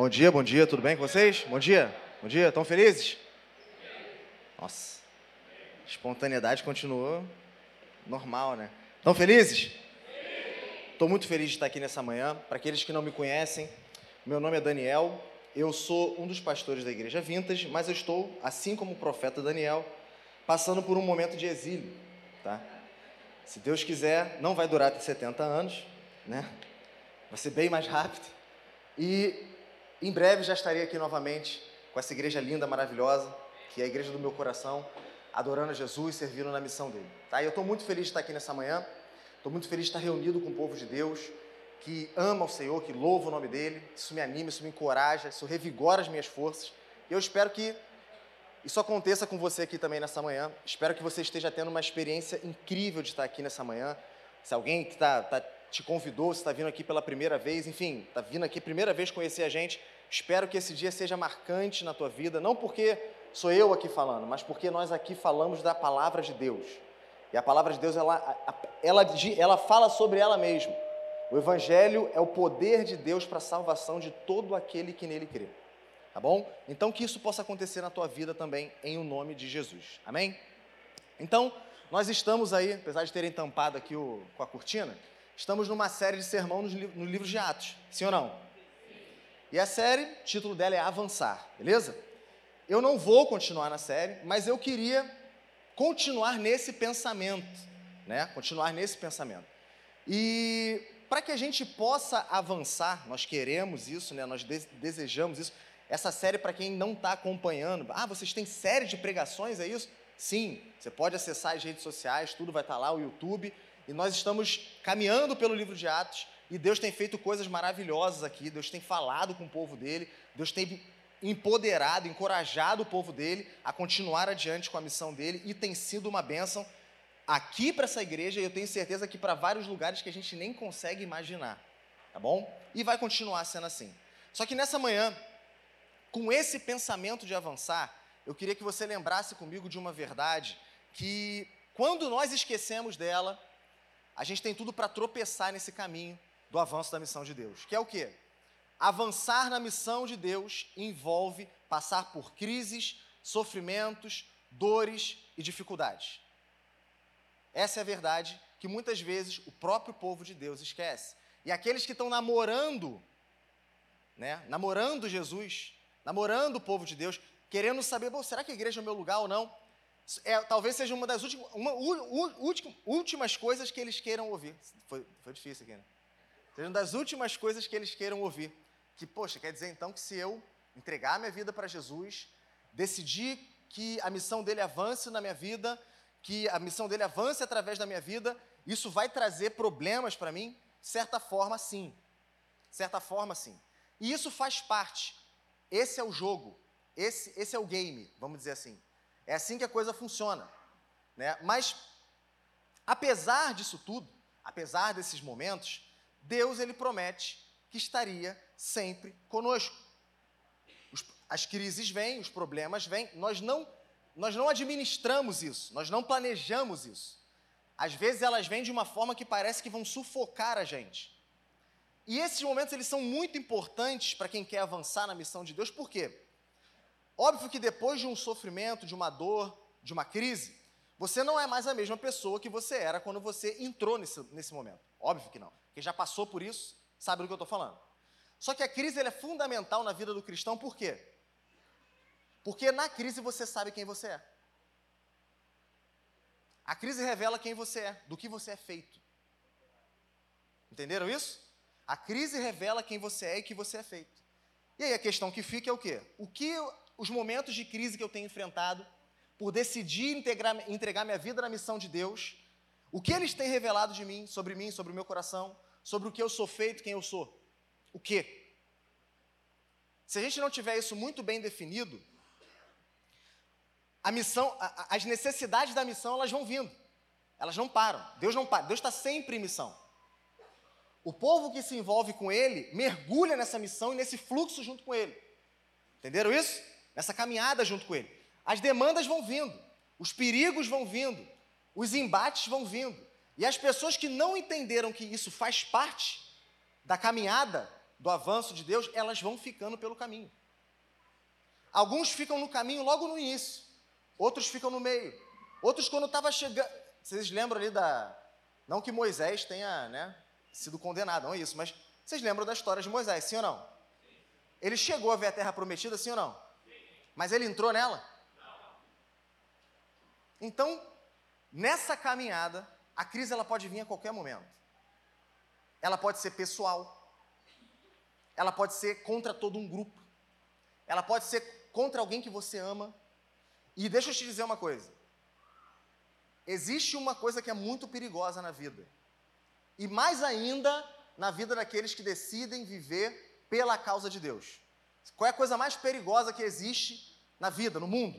bom dia, bom dia, tudo bem com vocês? Bom dia, bom dia, estão felizes? Nossa, espontaneidade continuou normal, né? Estão felizes? Estou muito feliz de estar aqui nessa manhã. Para aqueles que não me conhecem, meu nome é Daniel, eu sou um dos pastores da Igreja Vintage, mas eu estou, assim como o profeta Daniel, passando por um momento de exílio, tá? Se Deus quiser, não vai durar até 70 anos, né? Vai ser bem mais rápido. E em breve já estarei aqui novamente com essa igreja linda, maravilhosa, que é a igreja do meu coração, adorando Jesus, servindo na missão dele. Tá? E eu estou muito feliz de estar aqui nessa manhã. Estou muito feliz de estar reunido com o povo de Deus, que ama o Senhor, que louva o nome dele. Isso me anima, isso me encoraja, isso revigora as minhas forças. E eu espero que isso aconteça com você aqui também nessa manhã. Espero que você esteja tendo uma experiência incrível de estar aqui nessa manhã. Se alguém que está tá te convidou, se está vindo aqui pela primeira vez, enfim, está vindo aqui primeira vez conhecer a gente, espero que esse dia seja marcante na tua vida, não porque sou eu aqui falando, mas porque nós aqui falamos da palavra de Deus. E a palavra de Deus, ela, ela, ela fala sobre ela mesma. O Evangelho é o poder de Deus para a salvação de todo aquele que nele crê. Tá bom? Então que isso possa acontecer na tua vida também, em o nome de Jesus. Amém? Então, nós estamos aí, apesar de terem tampado aqui o, com a cortina, estamos numa série de sermão no, no livro de Atos. Sim ou não? E a série, o título dela é Avançar, beleza? Eu não vou continuar na série, mas eu queria continuar nesse pensamento, né? Continuar nesse pensamento. E para que a gente possa avançar, nós queremos isso, né? Nós desejamos isso. Essa série, para quem não está acompanhando, ah, vocês têm série de pregações, é isso? Sim, você pode acessar as redes sociais, tudo vai estar lá, o YouTube. E nós estamos caminhando pelo livro de Atos e Deus tem feito coisas maravilhosas aqui. Deus tem falado com o povo dele, Deus tem empoderado, encorajado o povo dele a continuar adiante com a missão dele e tem sido uma bênção aqui para essa igreja e eu tenho certeza que para vários lugares que a gente nem consegue imaginar, tá bom? E vai continuar sendo assim. Só que nessa manhã, com esse pensamento de avançar, eu queria que você lembrasse comigo de uma verdade que quando nós esquecemos dela, a gente tem tudo para tropeçar nesse caminho do avanço da missão de Deus. Que é o quê? Avançar na missão de Deus envolve passar por crises, sofrimentos, dores e dificuldades. Essa é a verdade que muitas vezes o próprio povo de Deus esquece. E aqueles que estão namorando, né, namorando Jesus, namorando o povo de Deus, querendo saber, será que a igreja é o meu lugar ou não? é, talvez seja uma das últimas, uma, últimas coisas que eles queiram ouvir. Foi, foi difícil aqui, né? Seja uma das últimas coisas que eles queiram ouvir. Que, poxa, quer dizer então que se eu entregar minha vida para Jesus, decidir que a missão dele avance na minha vida, que a missão dele avance através da minha vida, isso vai trazer problemas para mim? Certa forma, sim. Certa forma, sim. E isso faz parte. Esse é o jogo. Esse, esse é o game, vamos dizer assim. É assim que a coisa funciona. Né? Mas, apesar disso tudo, apesar desses momentos, Deus ele promete que estaria sempre conosco. Os, as crises vêm, os problemas vêm, nós não, nós não administramos isso, nós não planejamos isso. Às vezes elas vêm de uma forma que parece que vão sufocar a gente. E esses momentos eles são muito importantes para quem quer avançar na missão de Deus, por quê? Óbvio que depois de um sofrimento, de uma dor, de uma crise, você não é mais a mesma pessoa que você era quando você entrou nesse, nesse momento. Óbvio que não. Quem já passou por isso sabe do que eu estou falando. Só que a crise é fundamental na vida do cristão, por quê? Porque na crise você sabe quem você é. A crise revela quem você é, do que você é feito. Entenderam isso? A crise revela quem você é e que você é feito. E aí a questão que fica é o quê? O que os momentos de crise que eu tenho enfrentado, por decidir integrar, entregar minha vida na missão de Deus, o que eles têm revelado de mim, sobre mim, sobre o meu coração, sobre o que eu sou feito, quem eu sou. O quê? Se a gente não tiver isso muito bem definido, a missão, a, as necessidades da missão, elas vão vindo. Elas não param. Deus não para. Deus está sempre em missão. O povo que se envolve com ele mergulha nessa missão e nesse fluxo junto com ele. Entenderam isso? Nessa caminhada junto com Ele. As demandas vão vindo, os perigos vão vindo, os embates vão vindo. E as pessoas que não entenderam que isso faz parte da caminhada do avanço de Deus, elas vão ficando pelo caminho. Alguns ficam no caminho logo no início, outros ficam no meio. Outros, quando estava chegando. Vocês lembram ali da. Não que Moisés tenha né, sido condenado, não é isso, mas vocês lembram da história de Moisés, sim ou não? Ele chegou a ver a terra prometida, sim ou não? Mas ele entrou nela? Então, nessa caminhada, a crise ela pode vir a qualquer momento. Ela pode ser pessoal. Ela pode ser contra todo um grupo. Ela pode ser contra alguém que você ama. E deixa eu te dizer uma coisa. Existe uma coisa que é muito perigosa na vida. E mais ainda na vida daqueles que decidem viver pela causa de Deus. Qual é a coisa mais perigosa que existe na vida, no mundo?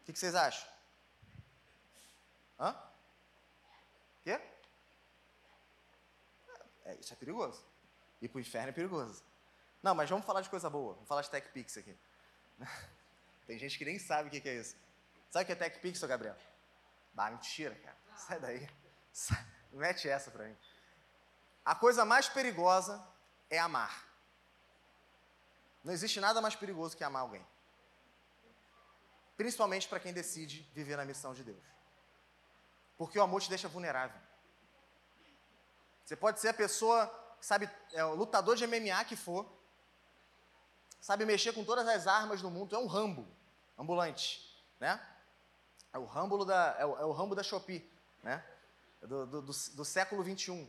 O que, vocês acham? Hã? Quê? É, isso é perigoso. Ir para o inferno é perigoso. Não, mas vamos falar de coisa boa. Vamos falar de TechPix aqui. Tem gente que nem sabe o que é isso. Sabe o que é TechPix, Gabriel? Bah, mentira, cara. Sai daí. Sai. Mete essa para mim. A coisa mais perigosa é amar. Não existe nada mais perigoso que amar alguém. Principalmente para quem decide viver na missão de Deus. Porque o amor te deixa vulnerável. Você pode ser a pessoa, sabe, é o lutador de MMA que for, sabe mexer com todas as armas do mundo, é um rambo, ambulante, né? É o rambo da, é o, é o rambo da Shopee, né? Do, do, do, do século 21.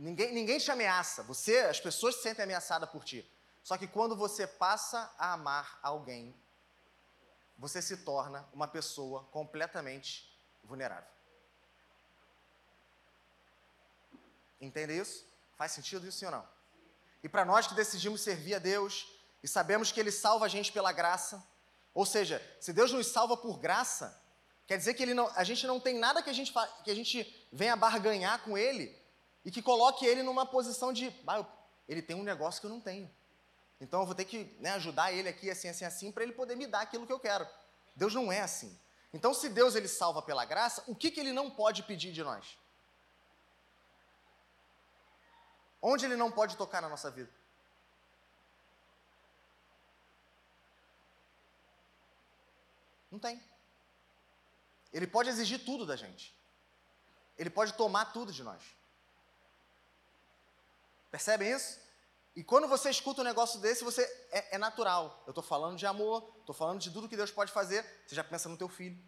Ninguém, ninguém te ameaça, você, as pessoas se sentem ameaçadas por ti. Só que quando você passa a amar alguém, você se torna uma pessoa completamente vulnerável. Entende isso? Faz sentido isso ou não? E para nós que decidimos servir a Deus e sabemos que Ele salva a gente pela graça, ou seja, se Deus nos salva por graça, quer dizer que não, a gente não tem nada que a gente, que a gente venha barganhar com Ele e que coloque Ele numa posição de, ah, Ele tem um negócio que eu não tenho. Então eu vou ter que né, ajudar Ele aqui assim, assim, assim, para Ele poder me dar aquilo que eu quero. Deus não é assim. Então, se Deus ele salva pela graça, o que, que Ele não pode pedir de nós? Onde Ele não pode tocar na nossa vida? Não tem. Ele pode exigir tudo da gente. Ele pode tomar tudo de nós. Percebem isso? E quando você escuta um negócio desse, você é, é natural. Eu estou falando de amor, estou falando de tudo que Deus pode fazer. Você já pensa no teu filho,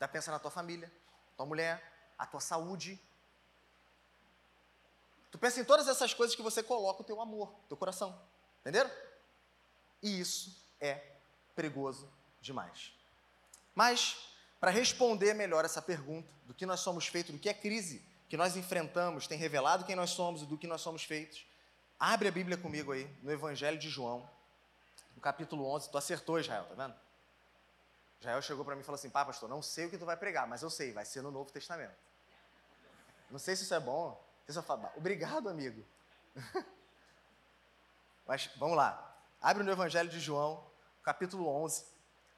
já pensa na tua família, tua mulher, a tua saúde. Tu pensa em todas essas coisas que você coloca o teu amor, teu coração. Entenderam? E isso é perigoso demais. Mas, para responder melhor essa pergunta, do que nós somos feitos, do que é crise que nós enfrentamos, tem revelado quem nós somos e do que nós somos feitos, abre a Bíblia comigo aí, no Evangelho de João, no capítulo 11. Tu acertou, Israel, tá vendo? Israel chegou para mim e falou assim: pá, pastor, não sei o que tu vai pregar, mas eu sei, vai ser no Novo Testamento. Não sei se isso é bom. Você só fala, obrigado, amigo. mas vamos lá. Abre no Evangelho de João, capítulo 11.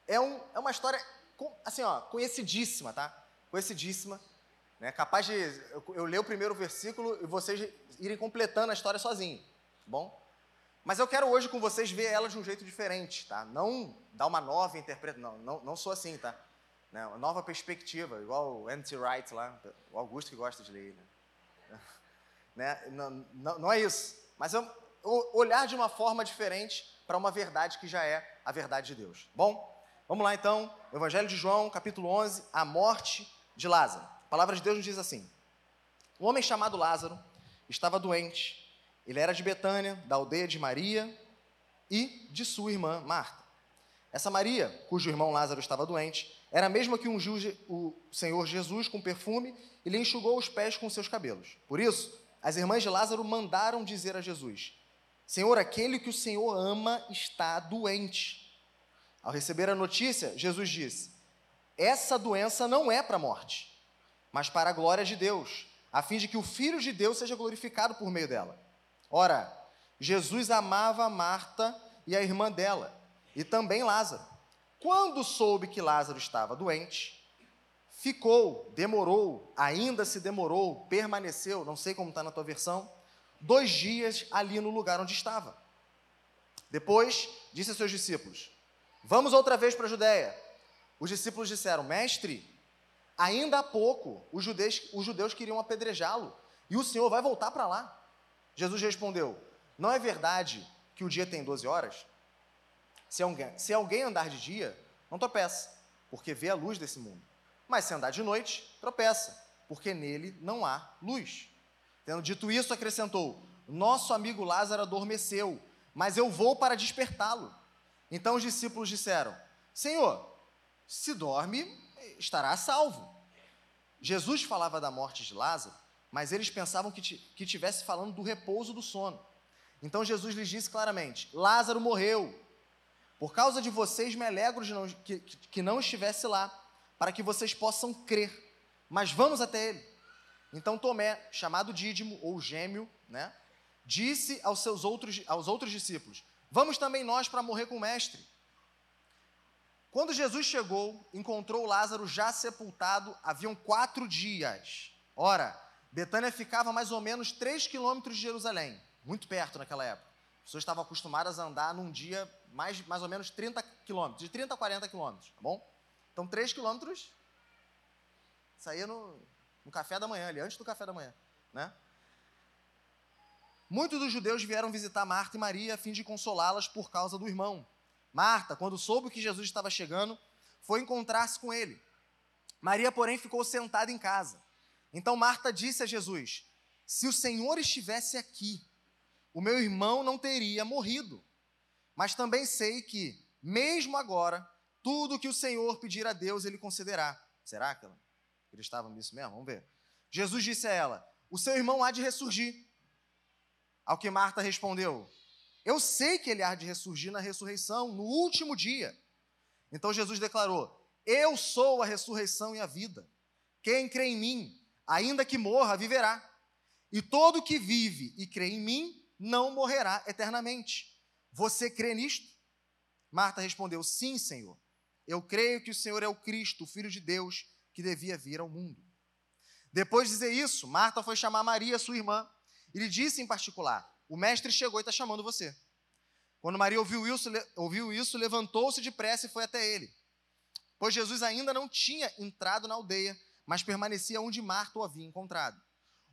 É, um, é uma história, assim, ó, conhecidíssima, tá? Conhecidíssima. Né? Capaz de eu, eu ler o primeiro versículo e vocês irem completando a história sozinho, tá bom? Mas eu quero hoje com vocês ver ela de um jeito diferente, tá? Não dar uma nova interpretação, não, não, não sou assim, tá? Né? Uma nova perspectiva, igual o Anti Wright lá, o Augusto que gosta de ler. Né? né? Não, não, não é isso. Mas olhar de uma forma diferente para uma verdade que já é a verdade de Deus. Bom, vamos lá então, Evangelho de João, capítulo 11, a morte de Lázaro. A palavra de Deus nos diz assim: Um homem chamado Lázaro estava doente. Ele era de Betânia, da aldeia de Maria e de sua irmã Marta. Essa Maria, cujo irmão Lázaro estava doente, era a mesma que ungiu o Senhor Jesus com perfume e lhe enxugou os pés com seus cabelos. Por isso, as irmãs de Lázaro mandaram dizer a Jesus: Senhor, aquele que o Senhor ama está doente. Ao receber a notícia, Jesus disse: Essa doença não é para a morte mas para a glória de Deus, a fim de que o Filho de Deus seja glorificado por meio dela. Ora, Jesus amava Marta e a irmã dela, e também Lázaro. Quando soube que Lázaro estava doente, ficou, demorou, ainda se demorou, permaneceu, não sei como está na tua versão, dois dias ali no lugar onde estava. Depois disse a seus discípulos: Vamos outra vez para a Judéia. Os discípulos disseram: Mestre, ainda há pouco os judeus, os judeus queriam apedrejá-lo e o Senhor vai voltar para lá. Jesus respondeu: Não é verdade que o dia tem 12 horas? Se alguém, se alguém andar de dia, não tropeça, porque vê a luz desse mundo. Mas se andar de noite, tropeça, porque nele não há luz. Tendo dito isso, acrescentou: Nosso amigo Lázaro adormeceu, mas eu vou para despertá-lo. Então os discípulos disseram: Senhor, se dorme, estará salvo. Jesus falava da morte de Lázaro, mas eles pensavam que, que tivesse falando do repouso do sono. Então Jesus lhes disse claramente: Lázaro morreu. Por causa de vocês, me alegro de não, que, que não estivesse lá, para que vocês possam crer. Mas vamos até ele. Então Tomé, chamado Dídimo ou Gêmeo, né, disse aos seus outros, aos outros discípulos: Vamos também nós para morrer com o mestre. Quando Jesus chegou, encontrou Lázaro já sepultado, haviam quatro dias. Ora, Betânia ficava mais ou menos três quilômetros de Jerusalém, muito perto naquela época. As pessoas estavam acostumadas a andar num dia mais, mais ou menos 30 quilômetros, de 30 a 40 quilômetros, tá bom? Então, três quilômetros saía no, no café da manhã, ali, antes do café da manhã, né? Muitos dos judeus vieram visitar Marta e Maria a fim de consolá-las por causa do irmão. Marta, quando soube que Jesus estava chegando, foi encontrar-se com ele. Maria, porém, ficou sentada em casa. Então Marta disse a Jesus: Se o Senhor estivesse aqui, o meu irmão não teria morrido. Mas também sei que, mesmo agora, tudo que o Senhor pedir a Deus, ele concederá. Será que ela acreditava nisso mesmo? Vamos ver. Jesus disse a ela: O seu irmão há de ressurgir. Ao que Marta respondeu: Eu sei que ele há de ressurgir na ressurreição, no último dia. Então Jesus declarou: Eu sou a ressurreição e a vida. Quem crê em mim, ainda que morra, viverá. E todo que vive e crê em mim, não morrerá eternamente. Você crê nisto? Marta respondeu: Sim, Senhor. Eu creio que o Senhor é o Cristo, o Filho de Deus, que devia vir ao mundo. Depois de dizer isso, Marta foi chamar Maria, sua irmã, ele disse em particular: O mestre chegou e está chamando você. Quando Maria ouviu isso, ouviu isso levantou-se depressa e foi até ele. Pois Jesus ainda não tinha entrado na aldeia, mas permanecia onde Marta o havia encontrado.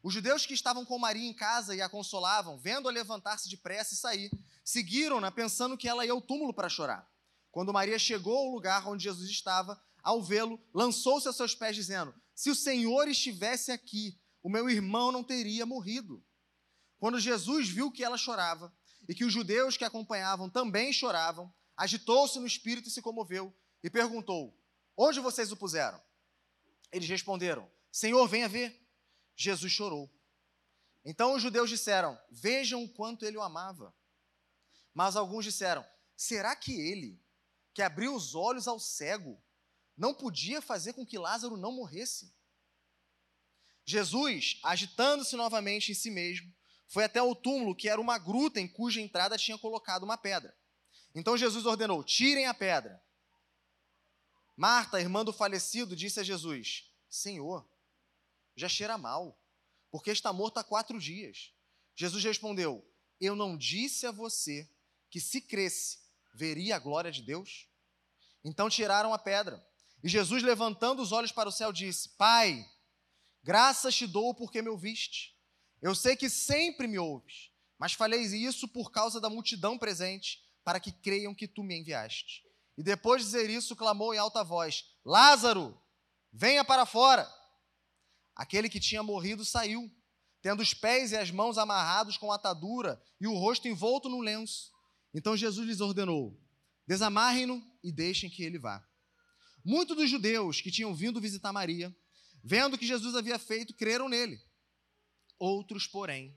Os judeus que estavam com Maria em casa e a consolavam, vendo-a levantar-se depressa e sair, seguiram-na pensando que ela ia ao túmulo para chorar. Quando Maria chegou ao lugar onde Jesus estava, ao vê-lo, lançou-se a seus pés, dizendo: Se o Senhor estivesse aqui, o meu irmão não teria morrido. Quando Jesus viu que ela chorava e que os judeus que acompanhavam também choravam, agitou-se no espírito e se comoveu e perguntou: Onde vocês o puseram? Eles responderam: Senhor, venha ver. Jesus chorou. Então os judeus disseram: Vejam o quanto ele o amava. Mas alguns disseram: Será que ele, que abriu os olhos ao cego, não podia fazer com que Lázaro não morresse? Jesus, agitando-se novamente em si mesmo, foi até o túmulo, que era uma gruta em cuja entrada tinha colocado uma pedra. Então Jesus ordenou: tirem a pedra. Marta, irmã do falecido, disse a Jesus: Senhor, já cheira mal, porque está morto há quatro dias. Jesus respondeu: Eu não disse a você que se cresce, veria a glória de Deus? Então tiraram a pedra. E Jesus, levantando os olhos para o céu, disse: Pai, graças te dou porque me ouviste. Eu sei que sempre me ouves, mas falei isso por causa da multidão presente, para que creiam que tu me enviaste. E depois de dizer isso, clamou em alta voz: Lázaro, venha para fora. Aquele que tinha morrido saiu, tendo os pés e as mãos amarrados com atadura e o rosto envolto num lenço. Então Jesus lhes ordenou: Desamarrem-no e deixem que ele vá. Muitos dos judeus que tinham vindo visitar Maria, vendo o que Jesus havia feito, creram nele. Outros, porém,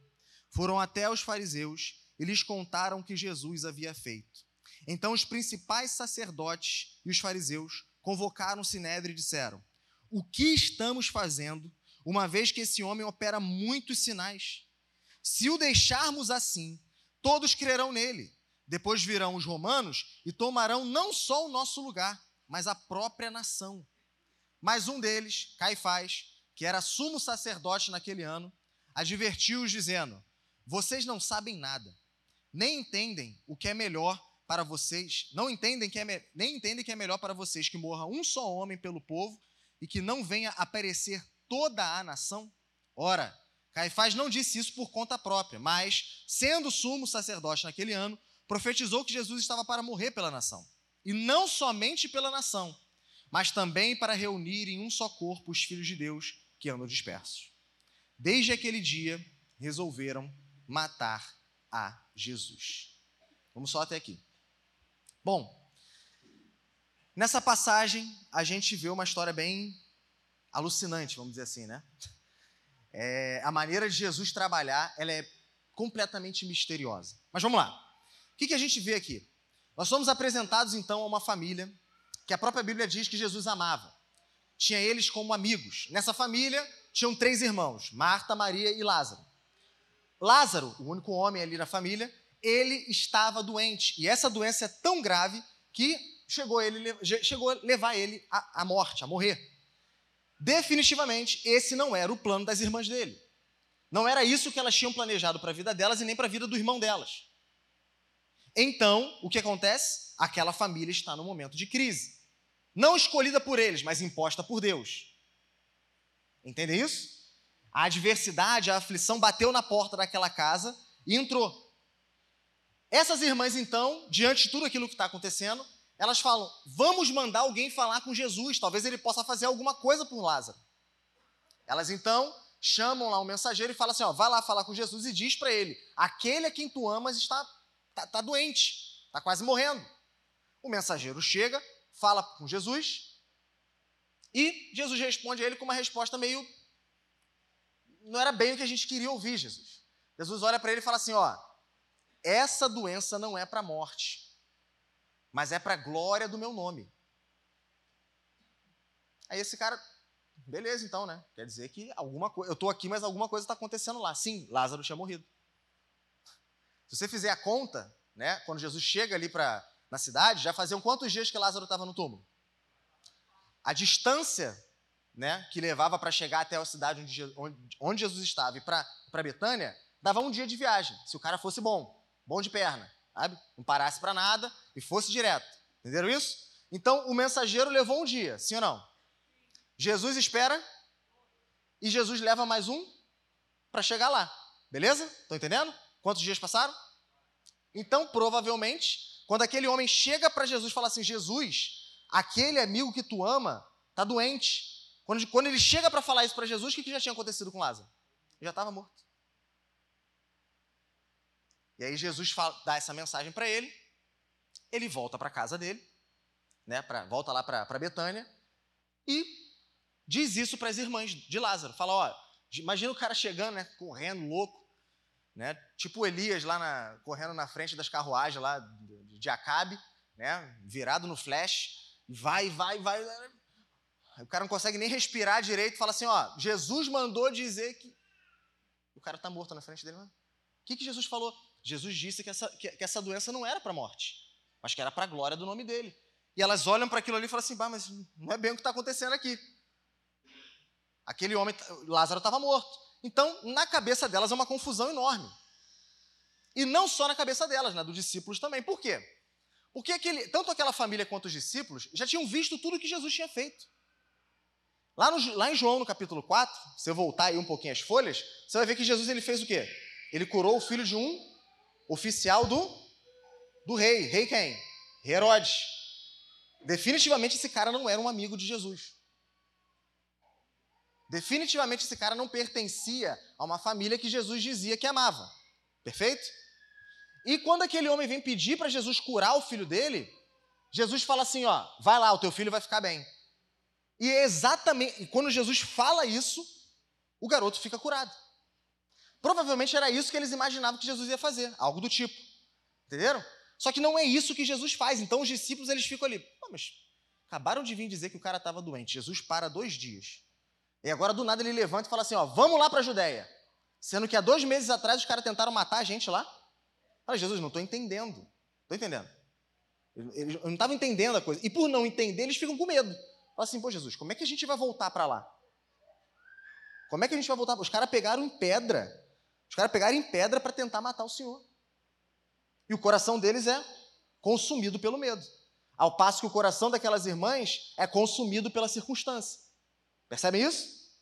foram até os fariseus e lhes contaram o que Jesus havia feito. Então os principais sacerdotes e os fariseus convocaram o sinédrio e disseram: O que estamos fazendo, uma vez que esse homem opera muitos sinais? Se o deixarmos assim, todos crerão nele. Depois virão os romanos e tomarão não só o nosso lugar, mas a própria nação. Mas um deles, Caifás, que era sumo sacerdote naquele ano, advertiu-os dizendo: Vocês não sabem nada, nem entendem o que é melhor para vocês, não entendem que é nem entendem que é melhor para vocês que morra um só homem pelo povo e que não venha a perecer toda a nação? Ora, Caifás não disse isso por conta própria, mas, sendo sumo sacerdote naquele ano, profetizou que Jesus estava para morrer pela nação. E não somente pela nação, mas também para reunir em um só corpo os filhos de Deus que andam dispersos. Desde aquele dia, resolveram matar a Jesus. Vamos só até aqui. Bom, nessa passagem a gente vê uma história bem alucinante, vamos dizer assim, né? É, a maneira de Jesus trabalhar, ela é completamente misteriosa. Mas vamos lá. O que, que a gente vê aqui? Nós somos apresentados então a uma família que a própria Bíblia diz que Jesus amava. Tinha eles como amigos. Nessa família tinham três irmãos: Marta, Maria e Lázaro. Lázaro, o único homem ali na família, ele estava doente. E essa doença é tão grave que chegou, ele, chegou a levar ele à, à morte, a morrer. Definitivamente, esse não era o plano das irmãs dele. Não era isso que elas tinham planejado para a vida delas e nem para a vida do irmão delas. Então, o que acontece? Aquela família está no momento de crise. Não escolhida por eles, mas imposta por Deus. Entendem isso? A adversidade, a aflição bateu na porta daquela casa e entrou. Essas irmãs, então, diante de tudo aquilo que está acontecendo, elas falam: vamos mandar alguém falar com Jesus, talvez ele possa fazer alguma coisa por Lázaro. Elas então chamam lá um mensageiro e falam assim: ó, vai lá falar com Jesus e diz para ele: aquele a quem tu amas está, está, está doente, está quase morrendo. O mensageiro chega, fala com Jesus e Jesus responde a ele com uma resposta meio. Não era bem o que a gente queria ouvir, Jesus. Jesus olha para ele e fala assim: ó, essa doença não é para a morte mas é para a glória do meu nome. Aí esse cara, beleza então, né? Quer dizer que alguma coisa, eu estou aqui, mas alguma coisa está acontecendo lá. Sim, Lázaro tinha morrido. Se você fizer a conta, né? Quando Jesus chega ali para na cidade, já faziam quantos dias que Lázaro estava no túmulo? A distância, né, que levava para chegar até a cidade onde, onde, Jesus estava e para Betânia, dava um dia de viagem, se o cara fosse bom, bom de perna sabe? Não parasse para nada e fosse direto. Entenderam isso? Então, o mensageiro levou um dia, sim ou não? Jesus espera e Jesus leva mais um para chegar lá. Beleza? Estão entendendo? Quantos dias passaram? Então, provavelmente, quando aquele homem chega para Jesus e fala assim: Jesus, aquele amigo que tu ama está doente. Quando, quando ele chega para falar isso para Jesus, o que, que já tinha acontecido com Lázaro? Ele já estava morto. E aí Jesus fala, dá essa mensagem para ele, ele volta para casa dele, né, pra, volta lá para Betânia, e diz isso para as irmãs de Lázaro. Fala, ó, imagina o cara chegando, né, correndo, louco, né, tipo Elias lá na, correndo na frente das carruagens lá de Acabe, né, virado no flash, vai, vai, vai. O cara não consegue nem respirar direito, fala assim, ó, Jesus mandou dizer que o cara está morto na frente dele. O que, que Jesus falou? Jesus disse que essa, que, que essa doença não era para morte, mas que era para a glória do nome dele. E elas olham para aquilo ali e falam assim: bah, mas não é bem o que está acontecendo aqui. Aquele homem, Lázaro estava morto. Então, na cabeça delas é uma confusão enorme. E não só na cabeça delas, na dos discípulos também. Por quê? Porque aquele, tanto aquela família quanto os discípulos já tinham visto tudo que Jesus tinha feito. Lá, no, lá em João, no capítulo 4, se você voltar aí um pouquinho as folhas, você vai ver que Jesus ele fez o quê? Ele curou o filho de um oficial do, do rei. Rei quem? Herodes. Definitivamente esse cara não era um amigo de Jesus. Definitivamente esse cara não pertencia a uma família que Jesus dizia que amava. Perfeito? E quando aquele homem vem pedir para Jesus curar o filho dele, Jesus fala assim: ó, vai lá, o teu filho vai ficar bem. E é exatamente, quando Jesus fala isso, o garoto fica curado. Provavelmente era isso que eles imaginavam que Jesus ia fazer, algo do tipo. Entenderam? Só que não é isso que Jesus faz. Então os discípulos eles ficam ali, mas acabaram de vir dizer que o cara estava doente. Jesus para dois dias. E agora do nada ele levanta e fala assim: ó, vamos lá para a Judéia. Sendo que há dois meses atrás os caras tentaram matar a gente lá. Fala, Jesus, não estou entendendo. Estou entendendo. Eu não estava entendendo a coisa. E por não entender, eles ficam com medo. Fala assim, pô, Jesus, como é que a gente vai voltar para lá? Como é que a gente vai voltar? Os caras pegaram em pedra. Os caras pegaram em pedra para tentar matar o Senhor. E o coração deles é consumido pelo medo. Ao passo que o coração daquelas irmãs é consumido pela circunstância. Percebem isso?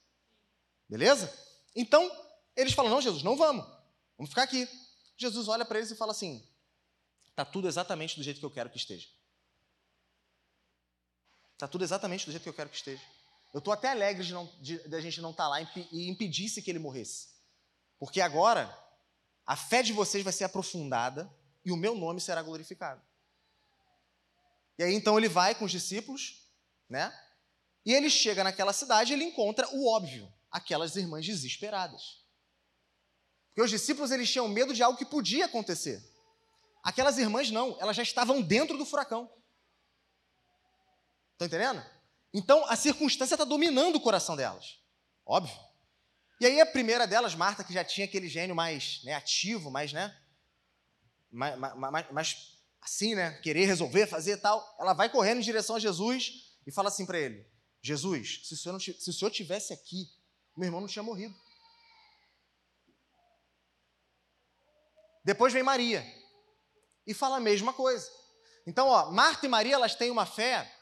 Beleza? Então, eles falam: Não, Jesus, não vamos. Vamos ficar aqui. Jesus olha para eles e fala assim: Está tudo exatamente do jeito que eu quero que esteja. Está tudo exatamente do jeito que eu quero que esteja. Eu estou até alegre de, não, de, de, a gente não estar tá lá e impedisse que ele morresse. Porque agora a fé de vocês vai ser aprofundada e o meu nome será glorificado. E aí então ele vai com os discípulos, né? E ele chega naquela cidade e ele encontra o óbvio, aquelas irmãs desesperadas. Porque os discípulos eles tinham medo de algo que podia acontecer. Aquelas irmãs não, elas já estavam dentro do furacão. Estão entendendo? Então a circunstância está dominando o coração delas. Óbvio. E aí a primeira delas, Marta, que já tinha aquele gênio mais né, ativo, mais, né? Mais, mais, mais assim, né? Querer resolver, fazer tal. Ela vai correndo em direção a Jesus e fala assim para ele: Jesus, se o, senhor não, se o senhor tivesse aqui, meu irmão não tinha morrido. Depois vem Maria e fala a mesma coisa. Então, ó, Marta e Maria elas têm uma fé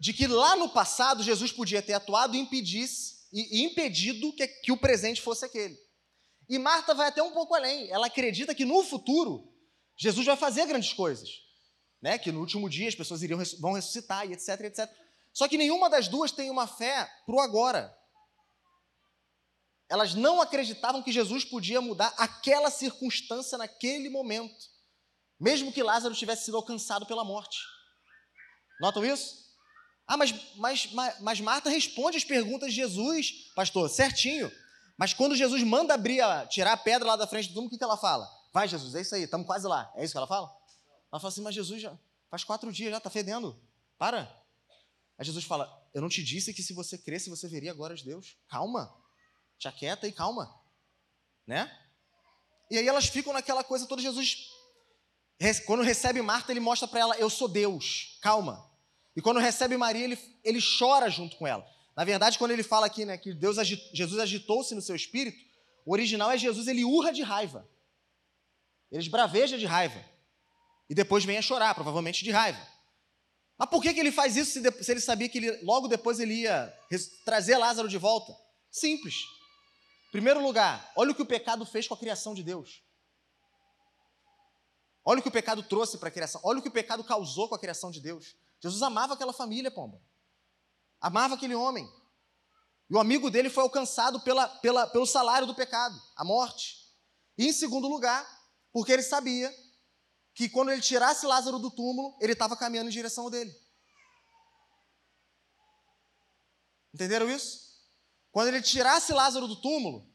de que lá no passado Jesus podia ter atuado e impedisse e impedido que, que o presente fosse aquele. E Marta vai até um pouco além. Ela acredita que no futuro Jesus vai fazer grandes coisas, né? Que no último dia as pessoas iriam vão ressuscitar e etc, etc. Só que nenhuma das duas tem uma fé pro agora. Elas não acreditavam que Jesus podia mudar aquela circunstância naquele momento, mesmo que Lázaro tivesse sido alcançado pela morte. Notam isso? Ah, mas, mas, mas Marta responde as perguntas de Jesus, pastor, certinho. Mas quando Jesus manda abrir, a, tirar a pedra lá da frente do túmulo, o que, ela fala? Vai, Jesus, é isso aí, estamos quase lá. É isso que ela fala? Ela fala assim, mas Jesus já faz quatro dias já, está fedendo. Para. Aí Jesus fala, eu não te disse que se você cresce, você veria agora de Deus. Calma. Te aquieta e calma. Né? E aí elas ficam naquela coisa toda, Jesus, quando recebe Marta, ele mostra para ela, eu sou Deus, calma. E quando recebe Maria, ele, ele chora junto com ela. Na verdade, quando ele fala aqui né, que Deus Jesus agitou-se no seu espírito, o original é Jesus, ele urra de raiva. Ele esbraveja de raiva. E depois vem a chorar, provavelmente de raiva. Mas por que, que ele faz isso se, se ele sabia que ele, logo depois ele ia trazer Lázaro de volta? Simples. Primeiro lugar, olha o que o pecado fez com a criação de Deus. Olha o que o pecado trouxe para a criação. Olha o que o pecado causou com a criação de Deus. Jesus amava aquela família, pomba. Amava aquele homem. E o amigo dele foi alcançado pela, pela, pelo salário do pecado, a morte. E em segundo lugar, porque ele sabia que quando ele tirasse Lázaro do túmulo, ele estava caminhando em direção dele. Entenderam isso? Quando ele tirasse Lázaro do túmulo,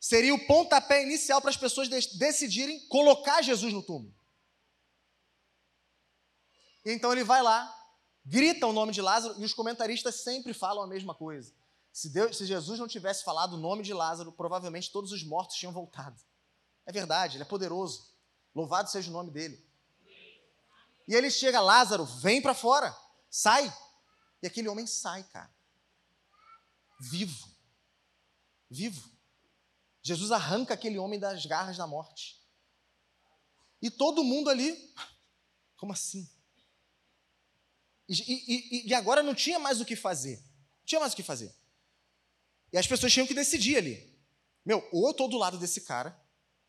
seria o pontapé inicial para as pessoas decidirem colocar Jesus no túmulo. E então ele vai lá, grita o nome de Lázaro, e os comentaristas sempre falam a mesma coisa. Se, Deus, se Jesus não tivesse falado o nome de Lázaro, provavelmente todos os mortos tinham voltado. É verdade, ele é poderoso. Louvado seja o nome dele. E ele chega, Lázaro, vem para fora, sai. E aquele homem sai, cara. Vivo. Vivo. Jesus arranca aquele homem das garras da morte. E todo mundo ali, como assim? E, e, e, agora não tinha mais o que fazer. Não tinha mais o que fazer. E as pessoas tinham que decidir ali. Meu, ou eu estou do lado desse cara,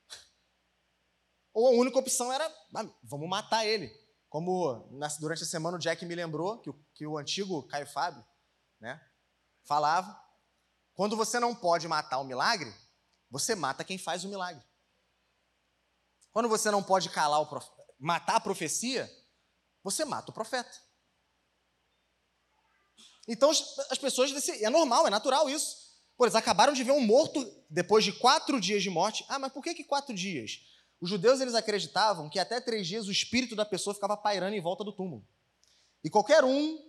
ou a única opção era, ah, vamos matar ele. Como durante a semana o Jack me lembrou, que o, que o antigo Caio Fábio né, falava, quando você não pode matar o milagre, você mata quem faz o milagre. Quando você não pode calar o matar a profecia, você mata o profeta. Então as pessoas. É normal, é natural isso. Pô, eles acabaram de ver um morto depois de quatro dias de morte. Ah, mas por que, que quatro dias? Os judeus eles acreditavam que até três dias o espírito da pessoa ficava pairando em volta do túmulo. E qualquer um,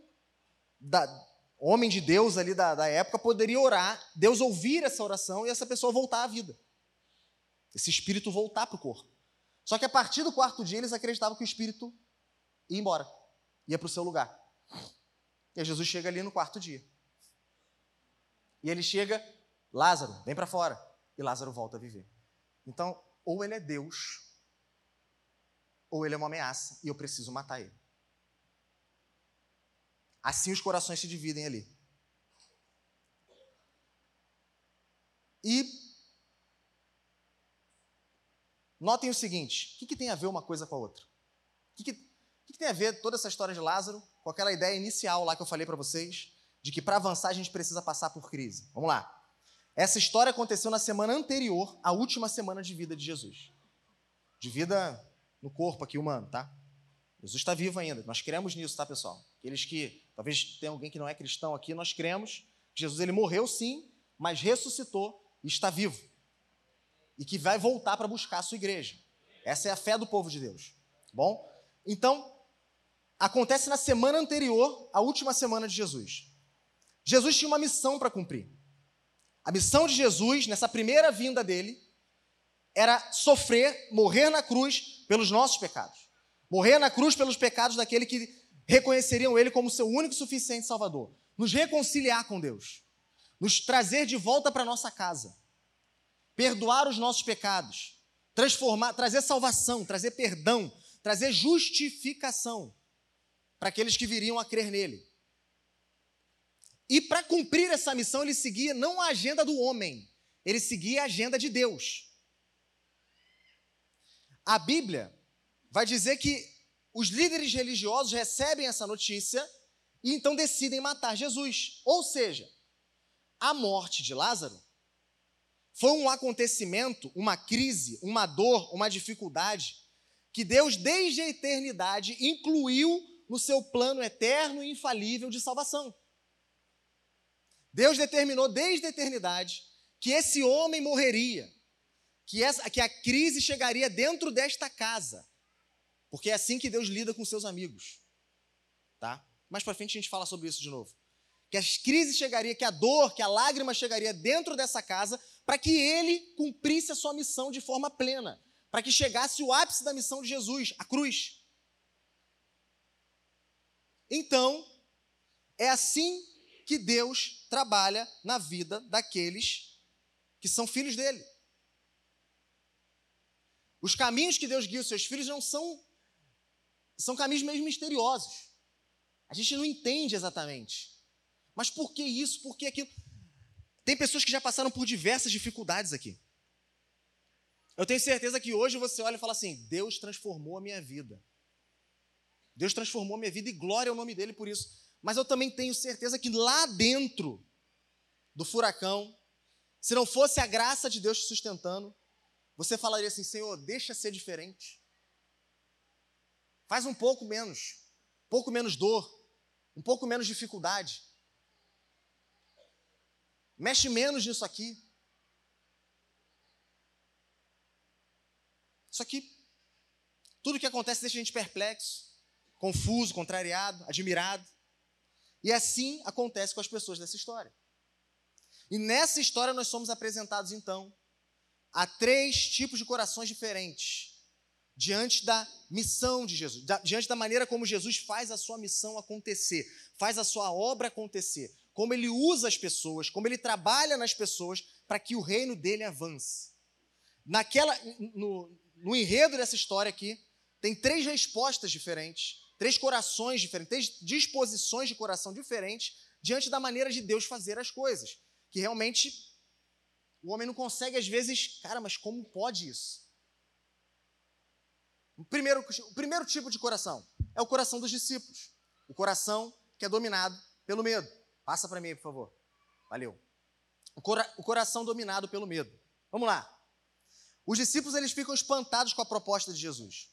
da, homem de Deus ali da, da época, poderia orar, Deus ouvir essa oração e essa pessoa voltar à vida. Esse espírito voltar para o corpo. Só que a partir do quarto dia eles acreditavam que o espírito ia embora, ia para o seu lugar. E Jesus chega ali no quarto dia. E ele chega, Lázaro, vem para fora. E Lázaro volta a viver. Então, ou ele é Deus, ou ele é uma ameaça e eu preciso matar ele. Assim os corações se dividem ali. E notem o seguinte: o que, que tem a ver uma coisa com a outra? O que, que, o que tem a ver toda essa história de Lázaro com aquela ideia inicial lá que eu falei para vocês, de que para avançar a gente precisa passar por crise? Vamos lá. Essa história aconteceu na semana anterior à última semana de vida de Jesus. De vida no corpo aqui humano, tá? Jesus está vivo ainda. Nós cremos nisso, tá, pessoal? Aqueles que, talvez tenha alguém que não é cristão aqui, nós cremos que Jesus ele morreu sim, mas ressuscitou e está vivo. E que vai voltar para buscar a sua igreja. Essa é a fé do povo de Deus. Bom? Então, acontece na semana anterior à última semana de Jesus. Jesus tinha uma missão para cumprir. A missão de Jesus, nessa primeira vinda dele, era sofrer, morrer na cruz pelos nossos pecados. Morrer na cruz pelos pecados daquele que reconheceriam ele como seu único e suficiente Salvador. Nos reconciliar com Deus. Nos trazer de volta para nossa casa. Perdoar os nossos pecados. Transformar, trazer salvação, trazer perdão, trazer justificação para aqueles que viriam a crer nele. E para cumprir essa missão, ele seguia não a agenda do homem, ele seguia a agenda de Deus. A Bíblia vai dizer que os líderes religiosos recebem essa notícia e então decidem matar Jesus. Ou seja, a morte de Lázaro foi um acontecimento, uma crise, uma dor, uma dificuldade que Deus, desde a eternidade, incluiu no seu plano eterno e infalível de salvação. Deus determinou desde a eternidade que esse homem morreria, que, essa, que a crise chegaria dentro desta casa, porque é assim que Deus lida com seus amigos, tá? Mais para frente a gente fala sobre isso de novo. Que as crises chegaria, que a dor, que a lágrima chegaria dentro dessa casa, para que ele cumprisse a sua missão de forma plena, para que chegasse o ápice da missão de Jesus, a cruz. Então, é assim que Deus trabalha na vida daqueles que são filhos dele. Os caminhos que Deus guia os seus filhos não são são caminhos meio misteriosos. A gente não entende exatamente. Mas por que isso? Por que aquilo? Tem pessoas que já passaram por diversas dificuldades aqui. Eu tenho certeza que hoje você olha e fala assim: Deus transformou a minha vida. Deus transformou a minha vida e glória ao nome dele por isso. Mas eu também tenho certeza que lá dentro do furacão, se não fosse a graça de Deus te sustentando, você falaria assim: Senhor, deixa ser diferente. Faz um pouco menos, um pouco menos dor, um pouco menos dificuldade. Mexe menos nisso aqui. Isso aqui, tudo que acontece deixa a gente perplexo, confuso, contrariado, admirado. E assim acontece com as pessoas dessa história. E nessa história nós somos apresentados então a três tipos de corações diferentes diante da missão de Jesus, diante da maneira como Jesus faz a sua missão acontecer, faz a sua obra acontecer, como ele usa as pessoas, como ele trabalha nas pessoas para que o reino dele avance. Naquela no, no enredo dessa história aqui, tem três respostas diferentes três corações diferentes, três disposições de coração diferentes diante da maneira de Deus fazer as coisas. Que realmente o homem não consegue, às vezes, cara, mas como pode isso? O primeiro, o primeiro tipo de coração é o coração dos discípulos. O coração que é dominado pelo medo. Passa para mim, por favor. Valeu. O, cora, o coração dominado pelo medo. Vamos lá. Os discípulos eles ficam espantados com a proposta de Jesus.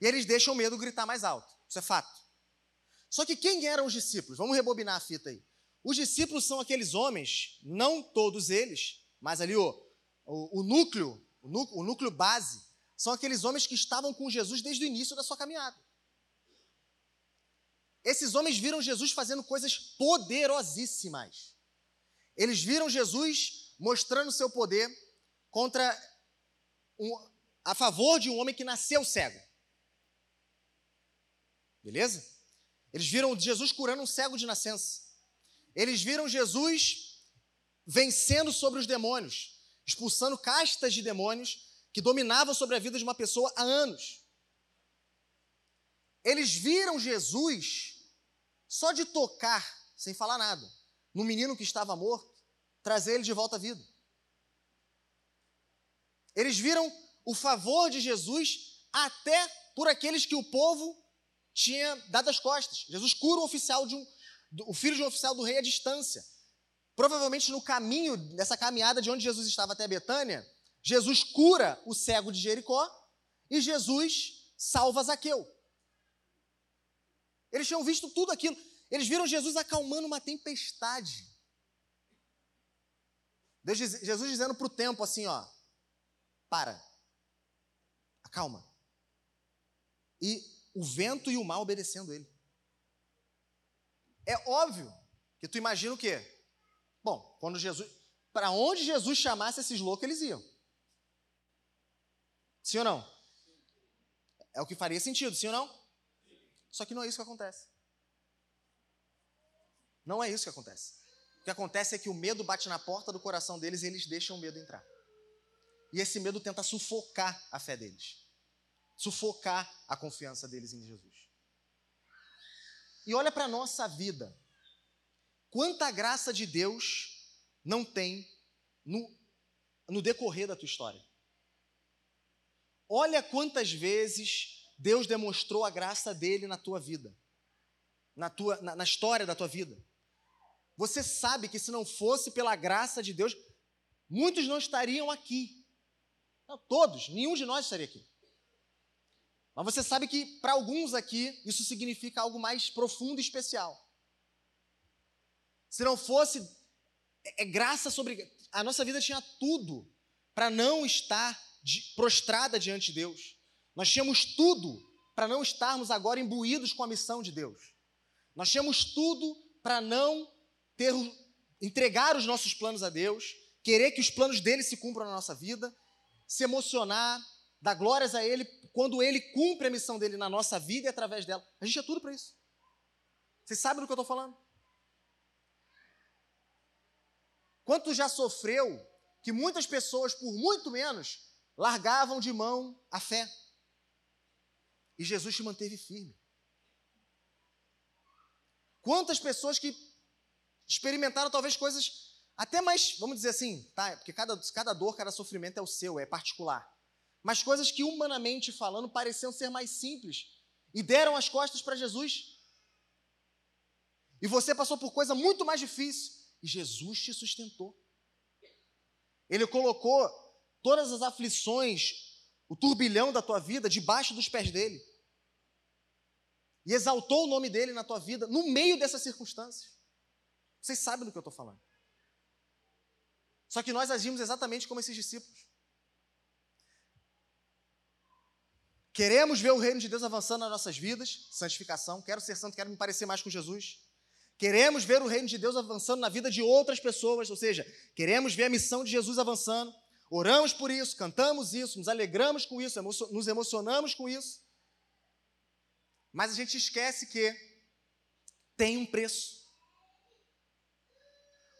E eles deixam o medo gritar mais alto. Isso é fato. Só que quem eram os discípulos? Vamos rebobinar a fita aí. Os discípulos são aqueles homens, não todos eles, mas ali o, o, o núcleo, o núcleo, base, são aqueles homens que estavam com Jesus desde o início da sua caminhada. Esses homens viram Jesus fazendo coisas poderosíssimas. Eles viram Jesus mostrando seu poder contra um, a favor de um homem que nasceu cego. Beleza? Eles viram Jesus curando um cego de nascença. Eles viram Jesus vencendo sobre os demônios, expulsando castas de demônios que dominavam sobre a vida de uma pessoa há anos. Eles viram Jesus só de tocar, sem falar nada, no menino que estava morto, trazer ele de volta à vida. Eles viram o favor de Jesus até por aqueles que o povo tinha dado as costas. Jesus cura o oficial de um, o filho de um oficial do rei à distância. Provavelmente no caminho dessa caminhada de onde Jesus estava até Betânia, Jesus cura o cego de Jericó e Jesus salva Zaqueu. Eles tinham visto tudo aquilo. Eles viram Jesus acalmando uma tempestade. Deus, Jesus dizendo para o tempo assim, ó, para, acalma. E o vento e o mar obedecendo ele. É óbvio que tu imagina o quê? Bom, quando Jesus. Para onde Jesus chamasse esses loucos, eles iam. Sim ou não? É o que faria sentido, sim ou não? Só que não é isso que acontece. Não é isso que acontece. O que acontece é que o medo bate na porta do coração deles e eles deixam o medo entrar. E esse medo tenta sufocar a fé deles, sufocar a confiança deles em Jesus. E olha para a nossa vida. Quanta graça de Deus não tem no, no decorrer da tua história. Olha quantas vezes Deus demonstrou a graça dele na tua vida, na, tua, na, na história da tua vida. Você sabe que se não fosse pela graça de Deus, muitos não estariam aqui. Não, todos, nenhum de nós estaria aqui. Mas você sabe que para alguns aqui isso significa algo mais profundo e especial. Se não fosse é, é graça sobre a nossa vida tinha tudo para não estar prostrada diante de Deus. Nós tínhamos tudo para não estarmos agora imbuídos com a missão de Deus. Nós tínhamos tudo para não ter entregar os nossos planos a Deus, querer que os planos dele se cumpram na nossa vida, se emocionar, dar glórias a ele quando ele cumpre a missão dele na nossa vida e através dela. A gente é tudo para isso. Vocês sabem do que eu estou falando? Quanto já sofreu que muitas pessoas, por muito menos, largavam de mão a fé? E Jesus te manteve firme. Quantas pessoas que experimentaram talvez coisas até mais, vamos dizer assim, tá? Porque cada, cada dor, cada sofrimento é o seu, é particular. Mas coisas que humanamente falando pareciam ser mais simples e deram as costas para Jesus. E você passou por coisa muito mais difícil e Jesus te sustentou. Ele colocou todas as aflições, o turbilhão da tua vida debaixo dos pés dele. E exaltou o nome dele na tua vida no meio dessas circunstâncias. Vocês sabem do que eu estou falando. Só que nós agimos exatamente como esses discípulos. Queremos ver o reino de Deus avançando nas nossas vidas, santificação. Quero ser santo, quero me parecer mais com Jesus. Queremos ver o reino de Deus avançando na vida de outras pessoas, ou seja, queremos ver a missão de Jesus avançando. Oramos por isso, cantamos isso, nos alegramos com isso, nos emocionamos com isso. Mas a gente esquece que tem um preço.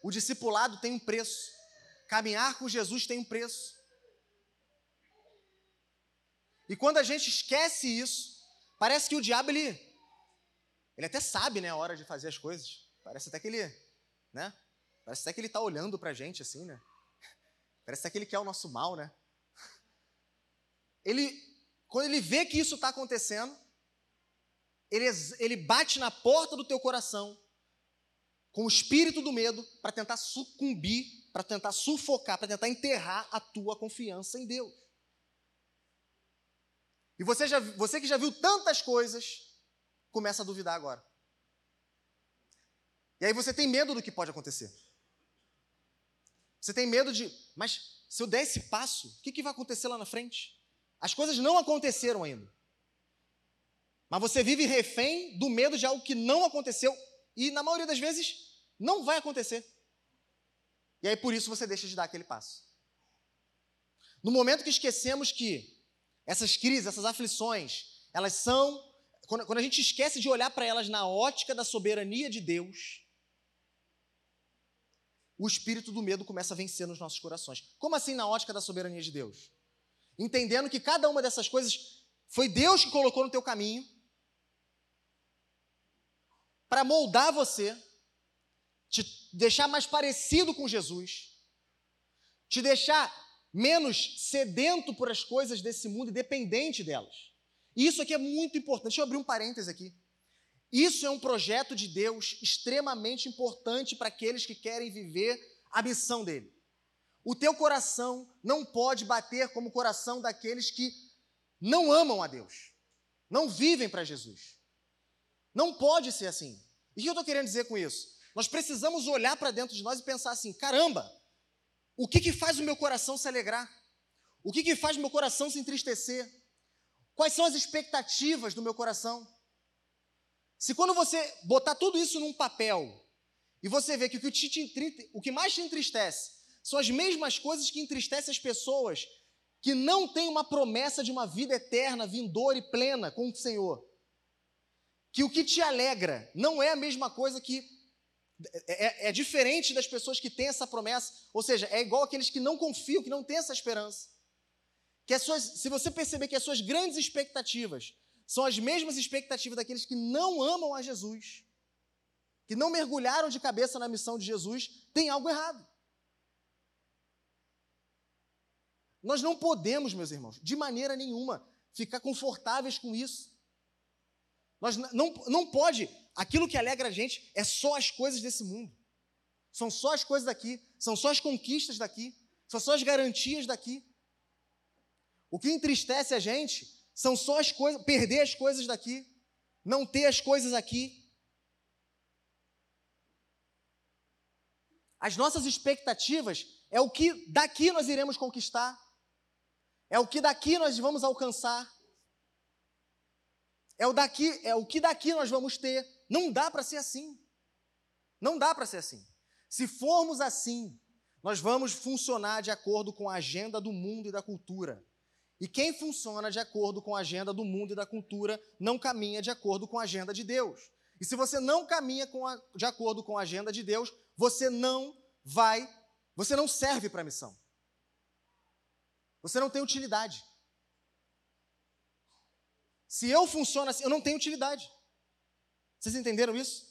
O discipulado tem um preço. Caminhar com Jesus tem um preço. E quando a gente esquece isso, parece que o diabo ele, ele até sabe, né, a hora de fazer as coisas. Parece até que ele, né? Parece até que ele está olhando para a gente assim, né? Parece até que quer o nosso mal, né? Ele, quando ele vê que isso está acontecendo, ele, ele bate na porta do teu coração com o espírito do medo para tentar sucumbir, para tentar sufocar, para tentar enterrar a tua confiança em Deus. E você, já, você que já viu tantas coisas, começa a duvidar agora. E aí você tem medo do que pode acontecer. Você tem medo de, mas se eu der esse passo, o que, que vai acontecer lá na frente? As coisas não aconteceram ainda. Mas você vive refém do medo de algo que não aconteceu e, na maioria das vezes, não vai acontecer. E aí, por isso, você deixa de dar aquele passo. No momento que esquecemos que essas crises, essas aflições, elas são quando, a gente esquece de olhar para elas na ótica da soberania de Deus, o espírito do medo começa a vencer nos nossos corações. Como assim na ótica da soberania de Deus? Entendendo que cada uma dessas coisas foi Deus que colocou no teu caminho para moldar você, te deixar mais parecido com Jesus, te deixar menos sedento por as coisas desse mundo e dependente delas. E isso aqui é muito importante. Deixa eu abrir um parêntese aqui. Isso é um projeto de Deus extremamente importante para aqueles que querem viver a missão dele. O teu coração não pode bater como o coração daqueles que não amam a Deus, não vivem para Jesus. Não pode ser assim. E o que eu estou querendo dizer com isso? Nós precisamos olhar para dentro de nós e pensar assim: caramba, o que, que faz o meu coração se alegrar? O que, que faz o meu coração se entristecer? Quais são as expectativas do meu coração? Se quando você botar tudo isso num papel e você vê que o que, te, o que mais te entristece são as mesmas coisas que entristecem as pessoas que não têm uma promessa de uma vida eterna, vindoura e plena com o Senhor. Que o que te alegra não é a mesma coisa que. É, é, é diferente das pessoas que têm essa promessa, ou seja, é igual aqueles que não confiam, que não têm essa esperança. Que as suas, se você perceber que as suas grandes expectativas são as mesmas expectativas daqueles que não amam a Jesus, que não mergulharam de cabeça na missão de Jesus, tem algo errado. Nós não podemos, meus irmãos, de maneira nenhuma, ficar confortáveis com isso. Nós não, não pode, aquilo que alegra a gente é só as coisas desse mundo. São só as coisas daqui, são só as conquistas daqui, são só as garantias daqui. O que entristece a gente são só as coisas, perder as coisas daqui, não ter as coisas aqui. As nossas expectativas é o que daqui nós iremos conquistar, é o que daqui nós vamos alcançar, é o daqui, é o que daqui nós vamos ter. Não dá para ser assim. Não dá para ser assim. Se formos assim, nós vamos funcionar de acordo com a agenda do mundo e da cultura. E quem funciona de acordo com a agenda do mundo e da cultura não caminha de acordo com a agenda de Deus. E se você não caminha a, de acordo com a agenda de Deus, você não vai, você não serve para a missão. Você não tem utilidade. Se eu funciono assim, eu não tenho utilidade. Vocês entenderam isso?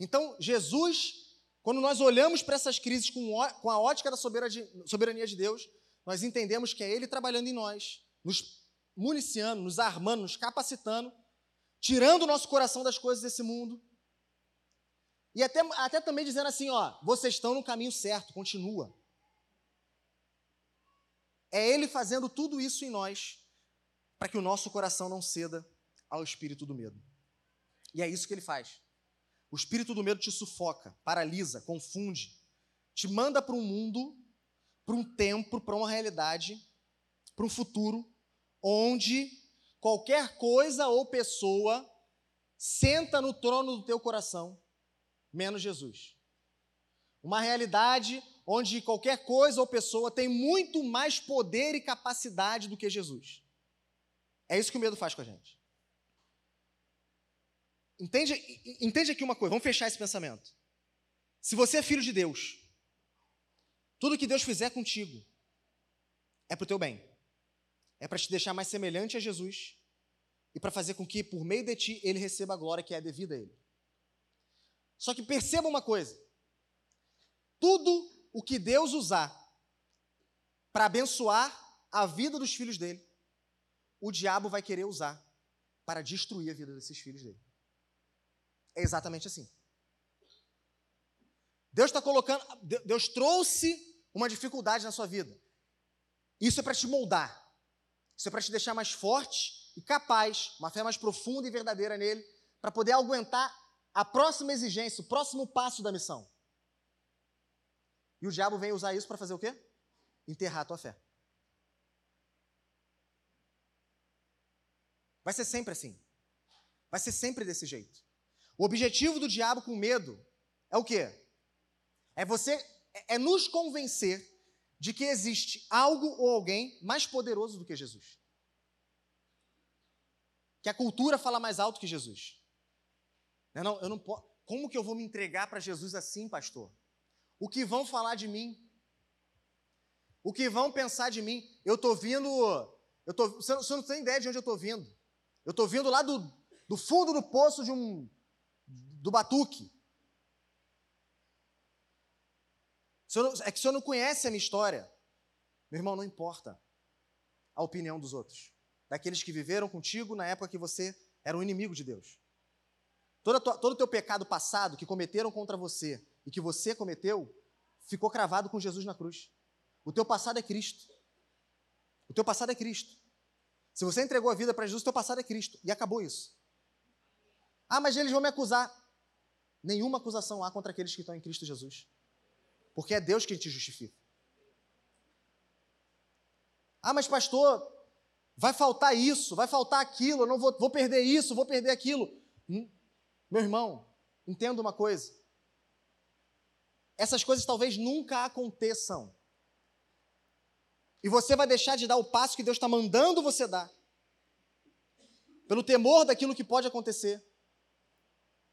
Então, Jesus, quando nós olhamos para essas crises com a ótica da soberania de Deus, nós entendemos que é Ele trabalhando em nós, nos municiando, nos armando, nos capacitando, tirando o nosso coração das coisas desse mundo. E até, até também dizendo assim: ó, vocês estão no caminho certo, continua. É Ele fazendo tudo isso em nós, para que o nosso coração não ceda ao espírito do medo. E é isso que Ele faz. O espírito do medo te sufoca, paralisa, confunde, te manda para um mundo para um tempo, para uma realidade, para um futuro, onde qualquer coisa ou pessoa senta no trono do teu coração, menos Jesus. Uma realidade onde qualquer coisa ou pessoa tem muito mais poder e capacidade do que Jesus. É isso que o medo faz com a gente. Entende, entende aqui uma coisa, vamos fechar esse pensamento. Se você é filho de Deus, tudo que Deus fizer contigo é para o teu bem. É para te deixar mais semelhante a Jesus e para fazer com que, por meio de ti, ele receba a glória que é devida a ele. Só que perceba uma coisa: tudo o que Deus usar para abençoar a vida dos filhos dele, o diabo vai querer usar para destruir a vida desses filhos dele. É exatamente assim. Deus está colocando, Deus trouxe uma dificuldade na sua vida. Isso é para te moldar. Isso é para te deixar mais forte e capaz, uma fé mais profunda e verdadeira nele, para poder aguentar a próxima exigência, o próximo passo da missão. E o diabo vem usar isso para fazer o quê? Enterrar a tua fé. Vai ser sempre assim. Vai ser sempre desse jeito. O objetivo do diabo com medo é o quê? É você é, é nos convencer de que existe algo ou alguém mais poderoso do que Jesus. que a cultura fala mais alto que Jesus. Não, não, eu não posso. Como que eu vou me entregar para Jesus assim, pastor? O que vão falar de mim? O que vão pensar de mim? Eu estou vindo. Eu tô, você, não, você não tem ideia de onde eu estou vindo. Eu estou vindo lá do, do fundo do poço de um. do batuque. É que o senhor não conhece a minha história. Meu irmão, não importa a opinião dos outros, daqueles que viveram contigo na época que você era um inimigo de Deus. Todo, o teu pecado passado que cometeram contra você e que você cometeu, ficou cravado com Jesus na cruz. O teu passado é Cristo. O teu passado é Cristo. Se você entregou a vida para Jesus, o teu passado é Cristo. E acabou isso. Ah, mas eles vão me acusar. Nenhuma acusação há contra aqueles que estão em Cristo Jesus. Porque é Deus quem te justifica. Ah, mas pastor, vai faltar isso, vai faltar aquilo, eu não vou, vou perder isso, vou perder aquilo. Hum? Meu irmão, entenda uma coisa. Essas coisas talvez nunca aconteçam. E você vai deixar de dar o passo que Deus está mandando você dar. Pelo temor daquilo que pode acontecer.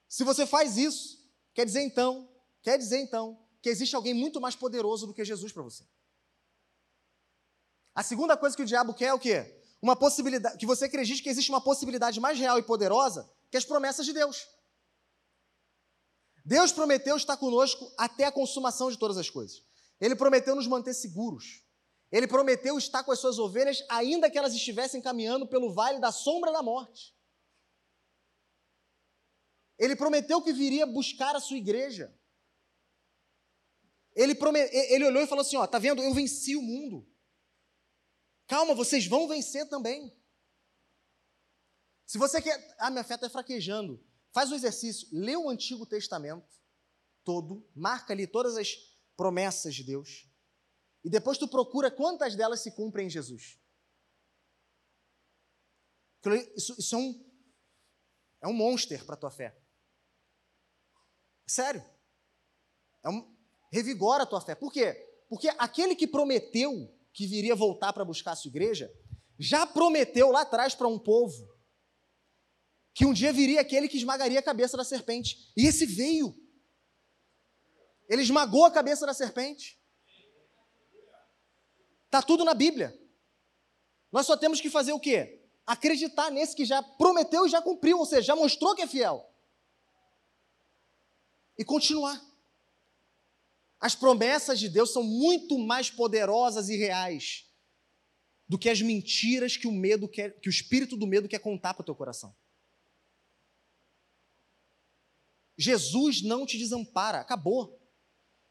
Se você faz isso, quer dizer então, quer dizer então, que existe alguém muito mais poderoso do que Jesus para você. A segunda coisa que o diabo quer é o quê? Uma possibilidade, que você acredite que existe uma possibilidade mais real e poderosa que as promessas de Deus. Deus prometeu estar conosco até a consumação de todas as coisas. Ele prometeu nos manter seguros. Ele prometeu estar com as suas ovelhas, ainda que elas estivessem caminhando pelo vale da sombra da morte. Ele prometeu que viria buscar a sua igreja. Ele, ele olhou e falou assim: Ó, tá vendo? Eu venci o mundo. Calma, vocês vão vencer também. Se você quer. Ah, minha fé está fraquejando. Faz o exercício, lê o Antigo Testamento todo, marca ali todas as promessas de Deus, e depois tu procura quantas delas se cumprem em Jesus. Isso, isso é um, é um monster para tua fé. Sério. É um, revigora a tua fé. Por quê? Porque aquele que prometeu que viria voltar para buscar a sua igreja, já prometeu lá atrás para um povo que um dia viria aquele que esmagaria a cabeça da serpente. E esse veio. Ele esmagou a cabeça da serpente. Está tudo na Bíblia. Nós só temos que fazer o quê? Acreditar nesse que já prometeu e já cumpriu, ou seja, já mostrou que é fiel. E continuar. As promessas de Deus são muito mais poderosas e reais do que as mentiras que o medo quer, que o espírito do medo quer contar para o teu coração. Jesus não te desampara, acabou.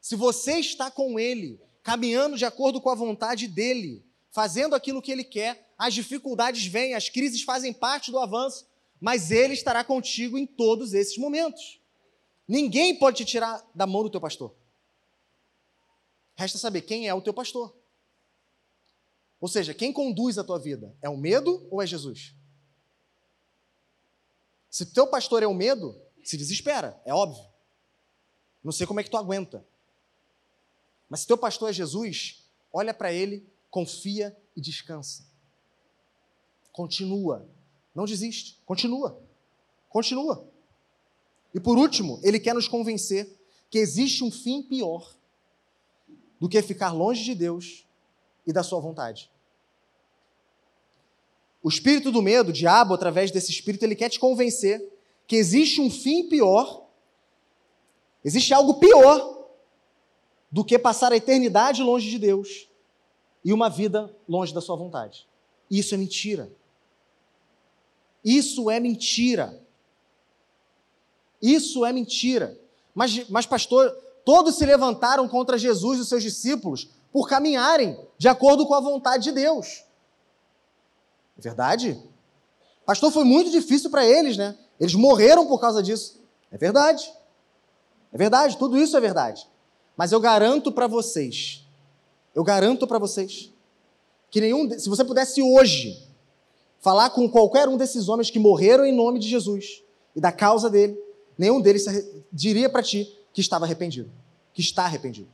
Se você está com Ele, caminhando de acordo com a vontade dEle, fazendo aquilo que Ele quer, as dificuldades vêm, as crises fazem parte do avanço, mas Ele estará contigo em todos esses momentos. Ninguém pode te tirar da mão do teu pastor. Resta saber quem é o teu pastor. Ou seja, quem conduz a tua vida? É o medo ou é Jesus? Se teu pastor é o medo, se desespera, é óbvio. Não sei como é que tu aguenta. Mas se teu pastor é Jesus, olha para ele, confia e descansa. Continua. Não desiste. Continua. Continua. E por último, ele quer nos convencer que existe um fim pior do que ficar longe de Deus e da sua vontade. O espírito do medo, o diabo, através desse espírito, ele quer te convencer que existe um fim pior, existe algo pior do que passar a eternidade longe de Deus e uma vida longe da sua vontade. Isso é mentira. Isso é mentira. Isso é mentira. Mas, mas pastor, todos se levantaram contra Jesus e os seus discípulos por caminharem de acordo com a vontade de Deus. É verdade? Pastor, foi muito difícil para eles, né? Eles morreram por causa disso. É verdade. É verdade, tudo isso é verdade. Mas eu garanto para vocês, eu garanto para vocês, que nenhum, se você pudesse hoje falar com qualquer um desses homens que morreram em nome de Jesus e da causa dele, nenhum deles diria para ti que estava arrependido, que está arrependido.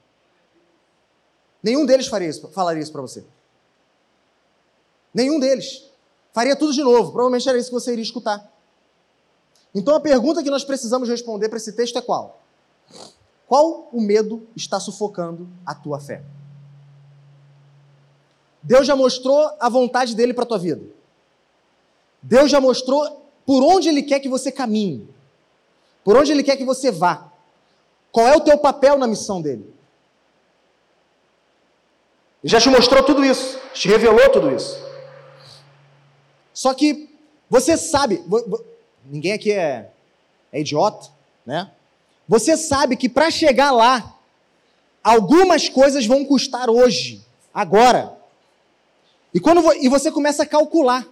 Nenhum deles faria isso, falaria isso para você. Nenhum deles. faria tudo de novo. Provavelmente era isso que você iria escutar. Então a pergunta que nós precisamos responder para esse texto é qual? Qual o medo está sufocando a tua fé? Deus já mostrou a vontade dele para a tua vida. Deus já mostrou por onde ele quer que você caminhe. Por onde ele quer que você vá. Qual é o teu papel na missão dele? Ele já te mostrou tudo isso, te revelou tudo isso. Só que você sabe, ninguém aqui é, é idiota, né? Você sabe que para chegar lá, algumas coisas vão custar hoje, agora. E quando e você começa a calcular,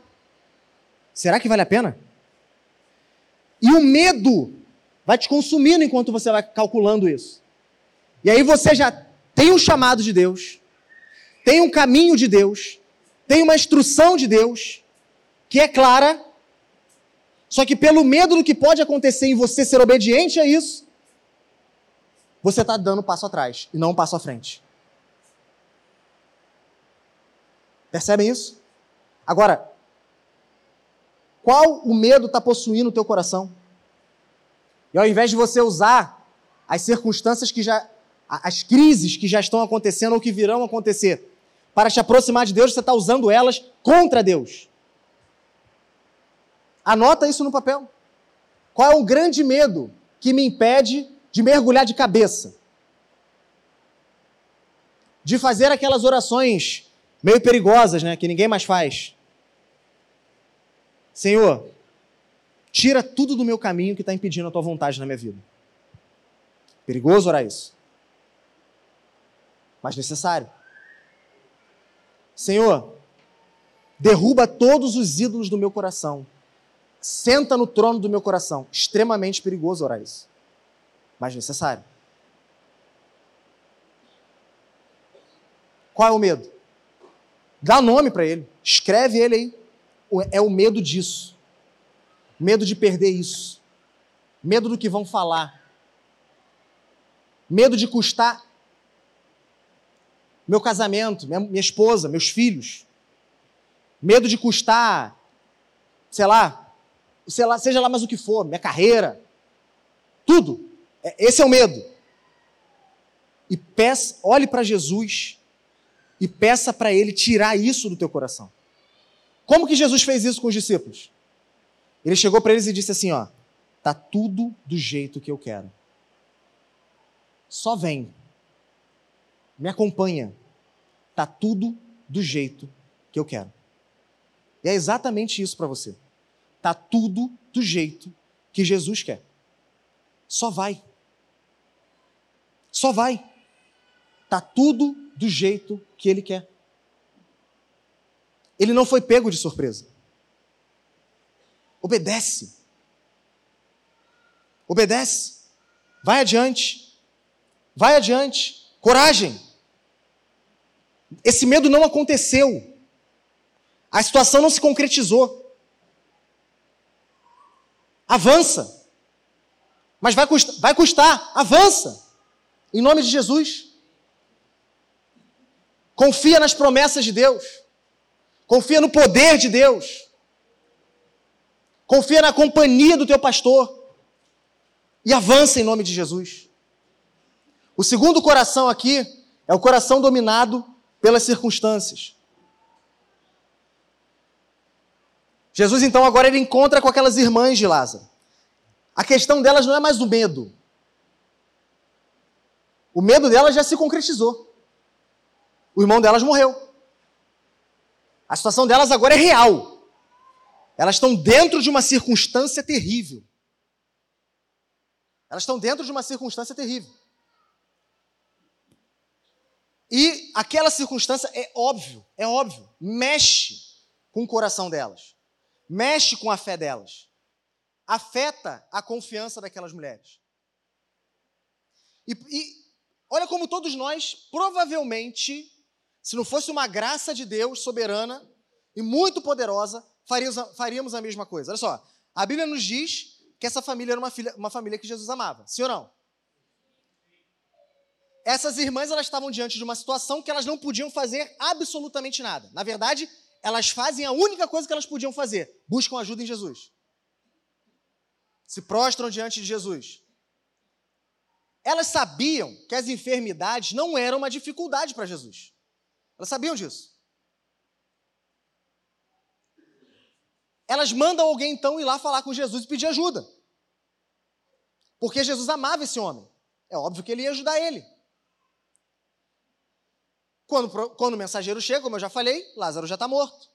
será que vale a pena? E o medo vai te consumindo enquanto você vai calculando isso. E aí você já tem um chamado de Deus, tem um caminho de Deus, tem uma instrução de Deus, que é clara, só que pelo medo do que pode acontecer em você ser obediente a isso, você está dando um passo atrás e não um passo à frente. Percebem isso? Agora, qual o medo está possuindo o teu coração? E ao invés de você usar as circunstâncias que já, as crises que já estão acontecendo ou que virão acontecer, para te aproximar de Deus, você está usando elas contra Deus. Anota isso no papel. Qual é o grande medo que me impede de mergulhar de cabeça? De fazer aquelas orações meio perigosas, né, que ninguém mais faz. Senhor, Tira tudo do meu caminho que está impedindo a tua vontade na minha vida. Perigoso orar isso. Mas necessário. Senhor, derruba todos os ídolos do meu coração. Senta no trono do meu coração. Extremamente perigoso orar isso. Mas necessário. Qual é o medo? Dá nome para ele. Escreve ele aí. É o medo disso medo de perder isso, medo do que vão falar, medo de custar meu casamento, minha, minha esposa, meus filhos, medo de custar, sei lá, sei lá, seja lá mais o que for, minha carreira, tudo. É, esse é o medo. E peça, olhe para Jesus e peça para ele tirar isso do teu coração. Como que Jesus fez isso com os discípulos? Ele chegou para eles e disse assim: ó, tá tudo do jeito que eu quero. Só vem. Me acompanha. Tá tudo do jeito que eu quero. E é exatamente isso para você. Tá tudo do jeito que Jesus quer. Só vai. Só vai. Tá tudo do jeito que ele quer. Ele não foi pego de surpresa. Obedece. Obedece. Vai adiante. Vai adiante. Coragem. Esse medo não aconteceu. A situação não se concretizou. Avança. Mas vai custar, vai custar. Avança. Em nome de Jesus. Confia nas promessas de Deus. Confia no poder de Deus. Confia na companhia do teu pastor. E avança em nome de Jesus. O segundo coração aqui é o coração dominado pelas circunstâncias. Jesus então agora ele encontra com aquelas irmãs de Lázaro. A questão delas não é mais o medo. O medo delas já se concretizou. O irmão delas morreu. A situação delas agora é real. Elas estão dentro de uma circunstância terrível. Elas estão dentro de uma circunstância terrível. E aquela circunstância é óbvio, é óbvio, mexe com o coração delas, mexe com a fé delas, afeta a confiança daquelas mulheres. E, e olha como todos nós, provavelmente, se não fosse uma graça de Deus soberana e muito poderosa, faríamos, a mesma coisa. Olha só, a Bíblia nos diz que essa família era uma, filha, uma família que Jesus amava. Sim ou não? Essas irmãs elas estavam diante de uma situação que elas não podiam fazer absolutamente nada. Na verdade, elas fazem a única coisa que elas podiam fazer: buscam ajuda em Jesus. Se prostram diante de Jesus. Elas sabiam que as enfermidades não eram uma dificuldade para Jesus. Elas sabiam disso. Elas mandam alguém então ir lá falar com Jesus e pedir ajuda. Porque Jesus amava esse homem. É óbvio que ele ia ajudar ele. Quando, quando o mensageiro chega, como eu já falei, Lázaro já está morto.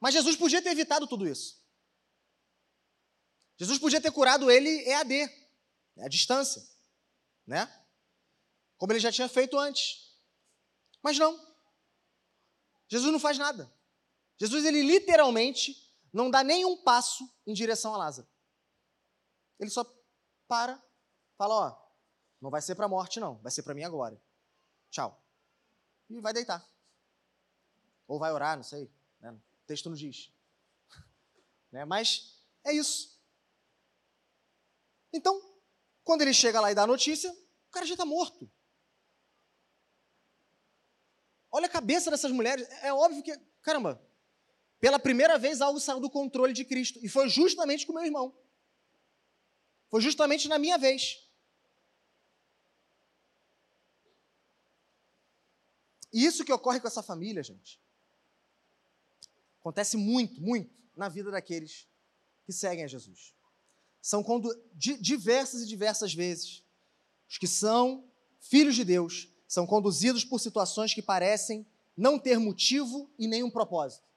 Mas Jesus podia ter evitado tudo isso. Jesus podia ter curado ele EAD, né, à distância, né? Como ele já tinha feito antes. Mas não. Jesus não faz nada. Jesus, ele literalmente não dá nenhum passo em direção a Lázaro. Ele só para, fala: Ó, não vai ser para a morte, não, vai ser para mim agora. Tchau. E vai deitar. Ou vai orar, não sei. Né? O texto não diz. né? Mas é isso. Então, quando ele chega lá e dá a notícia, o cara já está morto. Olha a cabeça dessas mulheres. É óbvio que, caramba, pela primeira vez algo saiu do controle de Cristo. E foi justamente com meu irmão. Foi justamente na minha vez. E isso que ocorre com essa família, gente, acontece muito, muito na vida daqueles que seguem a Jesus. São quando, diversas e diversas vezes, os que são filhos de Deus são conduzidos por situações que parecem não ter motivo e nenhum propósito.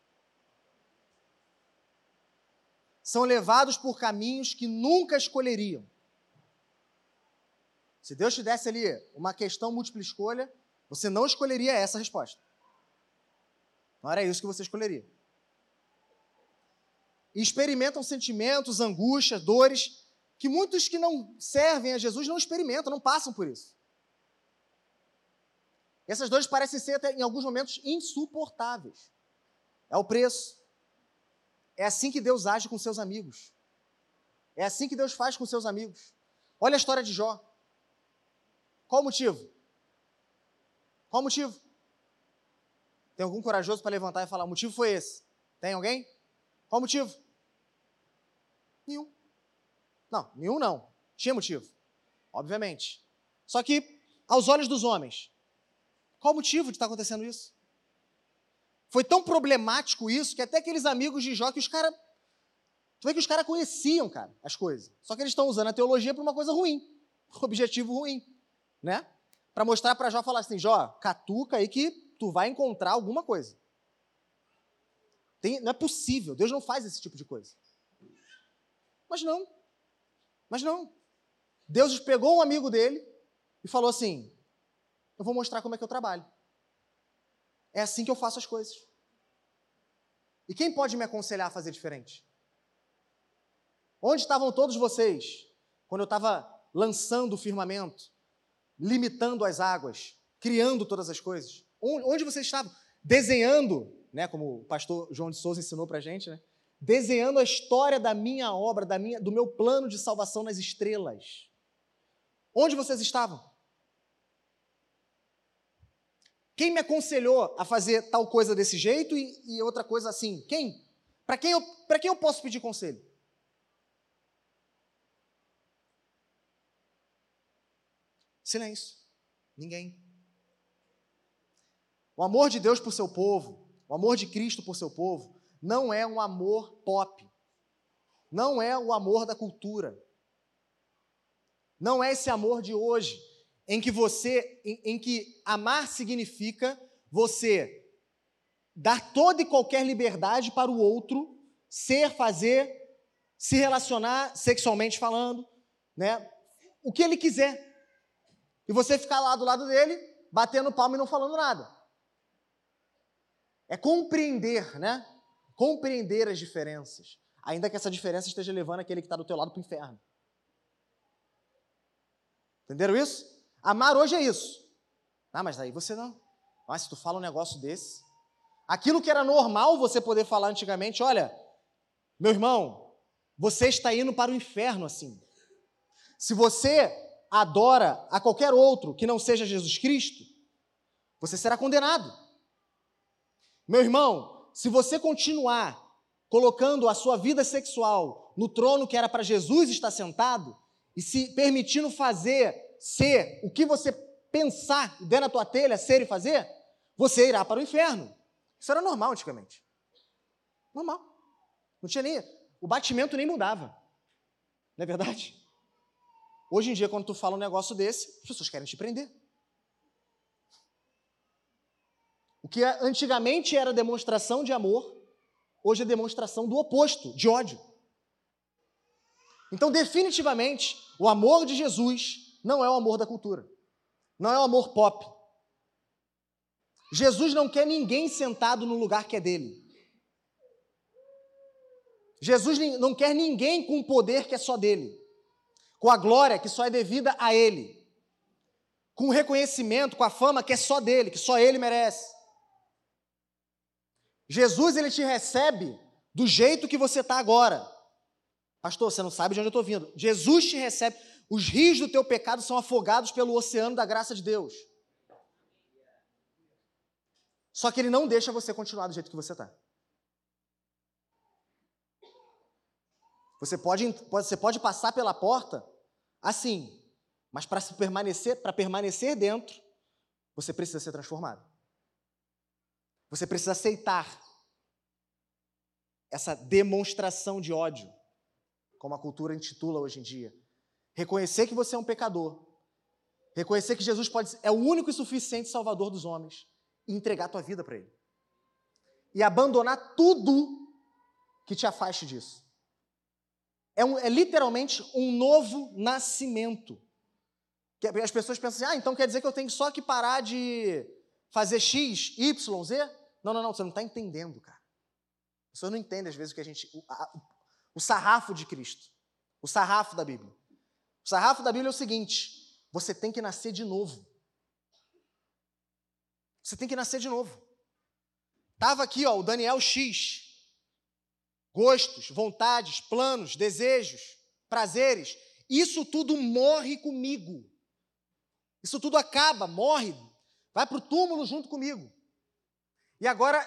São levados por caminhos que nunca escolheriam. Se Deus te desse ali uma questão múltipla escolha, você não escolheria essa resposta. Não era isso que você escolheria. E experimentam sentimentos, angústias, dores, que muitos que não servem a Jesus não experimentam, não passam por isso. E essas dores parecem ser, até, em alguns momentos, insuportáveis. É o preço, é assim que Deus age com seus amigos. É assim que Deus faz com seus amigos. Olha a história de Jó. Qual o motivo? Qual o motivo? Tem algum corajoso para levantar e falar: o motivo foi esse? Tem alguém? Qual o motivo? Nenhum. Não, nenhum não. Tinha motivo. Obviamente. Só que, aos olhos dos homens, qual o motivo de estar acontecendo isso? Foi tão problemático isso que até aqueles amigos de Jó que os caras. Tu vê que os caras conheciam, cara, as coisas. Só que eles estão usando a teologia para uma coisa ruim, um objetivo ruim, né? Para mostrar para Jó falar assim: Jó, catuca aí que tu vai encontrar alguma coisa. Tem, não é possível, Deus não faz esse tipo de coisa. Mas não. Mas não. Deus pegou um amigo dele e falou assim: Eu vou mostrar como é que eu trabalho. É assim que eu faço as coisas. E quem pode me aconselhar a fazer diferente? Onde estavam todos vocês quando eu estava lançando o firmamento, limitando as águas, criando todas as coisas? Onde vocês estavam? Desenhando, né, como o pastor João de Souza ensinou para a gente, né? desenhando a história da minha obra, da minha, do meu plano de salvação nas estrelas. Onde vocês estavam? Quem me aconselhou a fazer tal coisa desse jeito e, e outra coisa assim? Quem? Para quem, quem eu posso pedir conselho? Silêncio. Ninguém. O amor de Deus por seu povo, o amor de Cristo por seu povo, não é um amor pop. Não é o amor da cultura. Não é esse amor de hoje em que você, em, em que amar significa você dar toda e qualquer liberdade para o outro ser, fazer, se relacionar sexualmente falando, né? O que ele quiser. E você ficar lá do lado dele, batendo palma e não falando nada. É compreender, né? Compreender as diferenças, ainda que essa diferença esteja levando aquele que está do teu lado para o inferno. Entenderam isso? Amar hoje é isso. Ah, mas aí você não. Mas se tu fala um negócio desse. Aquilo que era normal você poder falar antigamente, olha, meu irmão, você está indo para o inferno assim. Se você adora a qualquer outro que não seja Jesus Cristo, você será condenado. Meu irmão, se você continuar colocando a sua vida sexual no trono que era para Jesus estar sentado e se permitindo fazer, ser o que você pensar dentro da tua telha, ser e fazer, você irá para o inferno. Isso era normal antigamente. Normal. Não tinha nem. O batimento nem mudava. Não é verdade? Hoje em dia, quando tu fala um negócio desse, as pessoas querem te prender. O que antigamente era demonstração de amor, hoje é demonstração do oposto, de ódio. Então, definitivamente, o amor de Jesus não é o amor da cultura. Não é o amor pop. Jesus não quer ninguém sentado no lugar que é dele. Jesus não quer ninguém com o poder que é só dele, com a glória que só é devida a ele, com o reconhecimento, com a fama que é só dele, que só ele merece. Jesus ele te recebe do jeito que você está agora. Pastor, você não sabe de onde eu estou vindo. Jesus te recebe. Os rios do teu pecado são afogados pelo oceano da graça de Deus. Só que ele não deixa você continuar do jeito que você está. Você pode, você pode passar pela porta assim, mas para permanecer, para permanecer dentro, você precisa ser transformado. Você precisa aceitar essa demonstração de ódio, como a cultura intitula hoje em dia. Reconhecer que você é um pecador. Reconhecer que Jesus pode, é o único e suficiente Salvador dos homens e entregar tua vida para Ele. E abandonar tudo que te afaste disso. É, um, é literalmente um novo nascimento. Que as pessoas pensam assim: ah, então quer dizer que eu tenho só que parar de fazer X, Y, Z? Não, não, não, você não está entendendo, cara. As pessoas não entendem às vezes o que a gente. O, a, o sarrafo de Cristo. O sarrafo da Bíblia. O sarrafo da Bíblia é o seguinte: você tem que nascer de novo. Você tem que nascer de novo. Tava aqui, ó, o Daniel X. Gostos, vontades, planos, desejos, prazeres. Isso tudo morre comigo. Isso tudo acaba, morre, vai para o túmulo junto comigo. E agora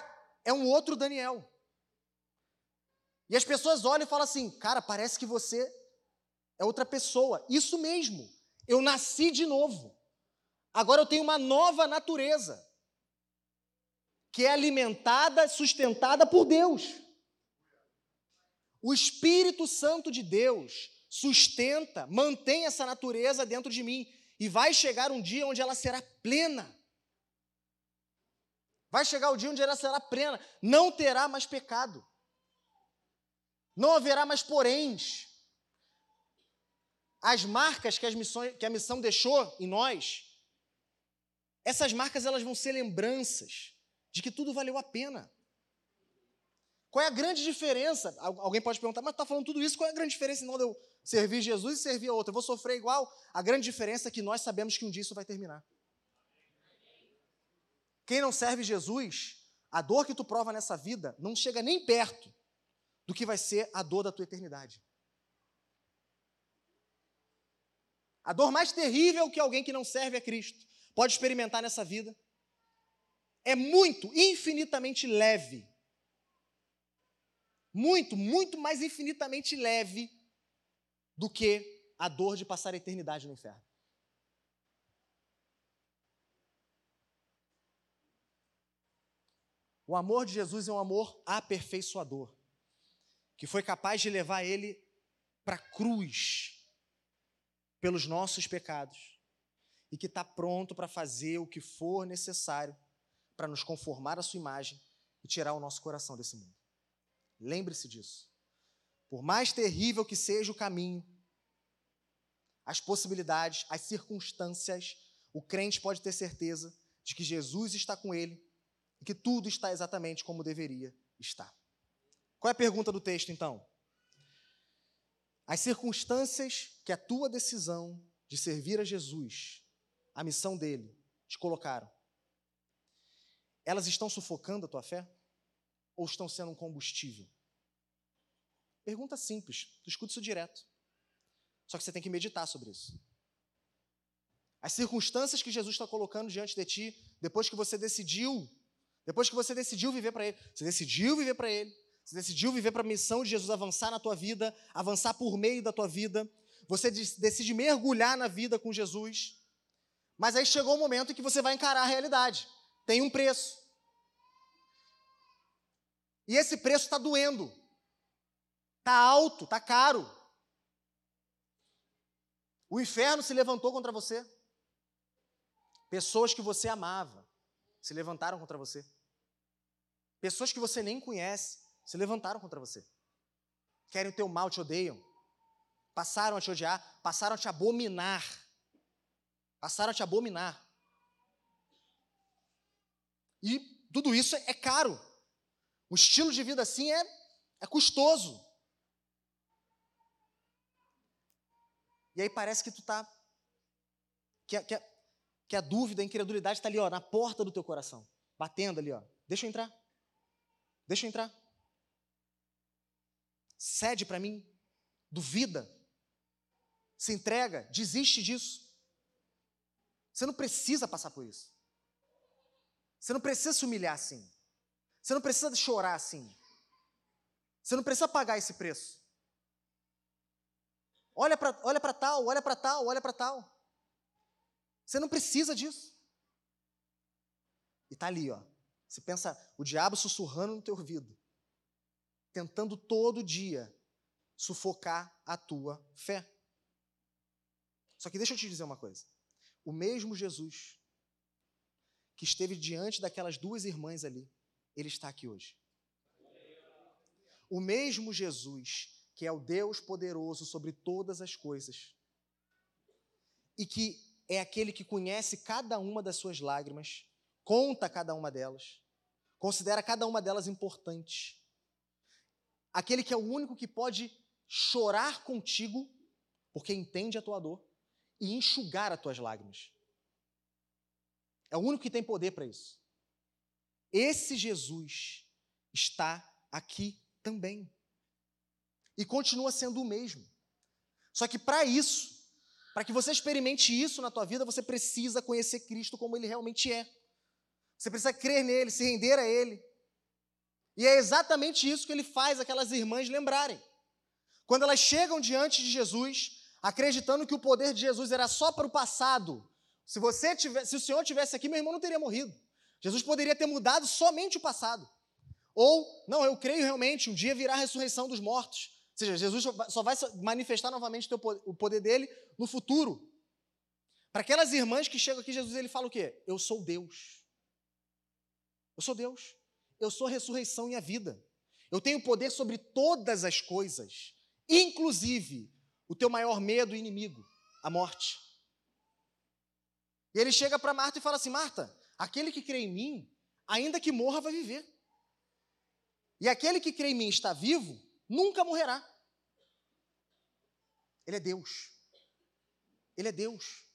é um outro Daniel. E as pessoas olham e falam assim: cara, parece que você é outra pessoa. Isso mesmo, eu nasci de novo. Agora eu tenho uma nova natureza que é alimentada, sustentada por Deus. O Espírito Santo de Deus sustenta, mantém essa natureza dentro de mim e vai chegar um dia onde ela será plena. Vai chegar o dia onde ela será plena, não terá mais pecado. Não haverá mais poréns. As marcas que, as missões, que a missão deixou em nós, essas marcas elas vão ser lembranças de que tudo valeu a pena. Qual é a grande diferença? Alguém pode perguntar, mas está falando tudo isso, qual é a grande diferença não de eu servir Jesus e servir a outra? Eu vou sofrer igual? A grande diferença é que nós sabemos que um dia isso vai terminar. Quem não serve Jesus, a dor que tu prova nessa vida não chega nem perto do que vai ser a dor da tua eternidade. A dor mais terrível que alguém que não serve a Cristo pode experimentar nessa vida é muito, infinitamente leve. Muito, muito mais infinitamente leve do que a dor de passar a eternidade no inferno. O amor de Jesus é um amor aperfeiçoador, que foi capaz de levar ele para a cruz pelos nossos pecados e que está pronto para fazer o que for necessário para nos conformar à sua imagem e tirar o nosso coração desse mundo. Lembre-se disso. Por mais terrível que seja o caminho, as possibilidades, as circunstâncias, o crente pode ter certeza de que Jesus está com ele e que tudo está exatamente como deveria estar. Qual é a pergunta do texto, então? As circunstâncias que a tua decisão de servir a Jesus, a missão dele, te colocaram, elas estão sufocando a tua fé? Ou estão sendo um combustível? Pergunta simples, tu escuta isso direto. Só que você tem que meditar sobre isso. As circunstâncias que Jesus está colocando diante de ti, depois que você decidiu Depois que você decidiu viver para Ele, você decidiu viver para Ele, você decidiu viver para a missão de Jesus avançar na tua vida, avançar por meio da tua vida, você decide mergulhar na vida com Jesus, mas aí chegou o momento em que você vai encarar a realidade. Tem um preço. E esse preço está doendo. Está alto, está caro. O inferno se levantou contra você. Pessoas que você amava se levantaram contra você. Pessoas que você nem conhece se levantaram contra você. Querem o teu mal, te odeiam. Passaram a te odiar, passaram a te abominar. Passaram a te abominar. E tudo isso é caro. O estilo de vida assim é, é custoso. E aí parece que tu tá. Que a, que a, que a dúvida, a incredulidade está ali, ó, na porta do teu coração, batendo ali, ó. Deixa eu entrar. Deixa eu entrar. Cede para mim. Duvida. Se entrega. Desiste disso. Você não precisa passar por isso. Você não precisa se humilhar assim. Você não precisa chorar assim. Você não precisa pagar esse preço. Olha para olha tal, olha para tal, olha para tal. Você não precisa disso. E tá ali, ó. Você pensa, o diabo sussurrando no teu ouvido, tentando todo dia sufocar a tua fé. Só que deixa eu te dizer uma coisa. O mesmo Jesus que esteve diante daquelas duas irmãs ali, ele está aqui hoje. O mesmo Jesus que é o Deus poderoso sobre todas as coisas e que é aquele que conhece cada uma das suas lágrimas, conta cada uma delas, considera cada uma delas importante. Aquele que é o único que pode chorar contigo, porque entende a tua dor, e enxugar as tuas lágrimas. É o único que tem poder para isso. Esse Jesus está aqui também. E continua sendo o mesmo. Só que para isso, para que você experimente isso na tua vida, você precisa conhecer Cristo como ele realmente é. Você precisa crer nele, se render a ele. E é exatamente isso que ele faz aquelas irmãs lembrarem. Quando elas chegam diante de Jesus, acreditando que o poder de Jesus era só para o passado. Se você tivesse, se o Senhor tivesse aqui, meu irmão não teria morrido. Jesus poderia ter mudado somente o passado. Ou, não, eu creio realmente, um dia virá a ressurreição dos mortos. Ou seja, Jesus só vai manifestar novamente o poder dele no futuro. Para aquelas irmãs que chegam aqui, Jesus ele fala o quê? Eu sou Deus. Eu sou Deus. Eu sou a ressurreição e a vida. Eu tenho poder sobre todas as coisas, inclusive o teu maior medo e inimigo, a morte. E ele chega para Marta e fala assim: Marta, aquele que crê em mim, ainda que morra, vai viver. E aquele que crê em mim está vivo, nunca morrerá. Ele é Deus. Ele é Deus.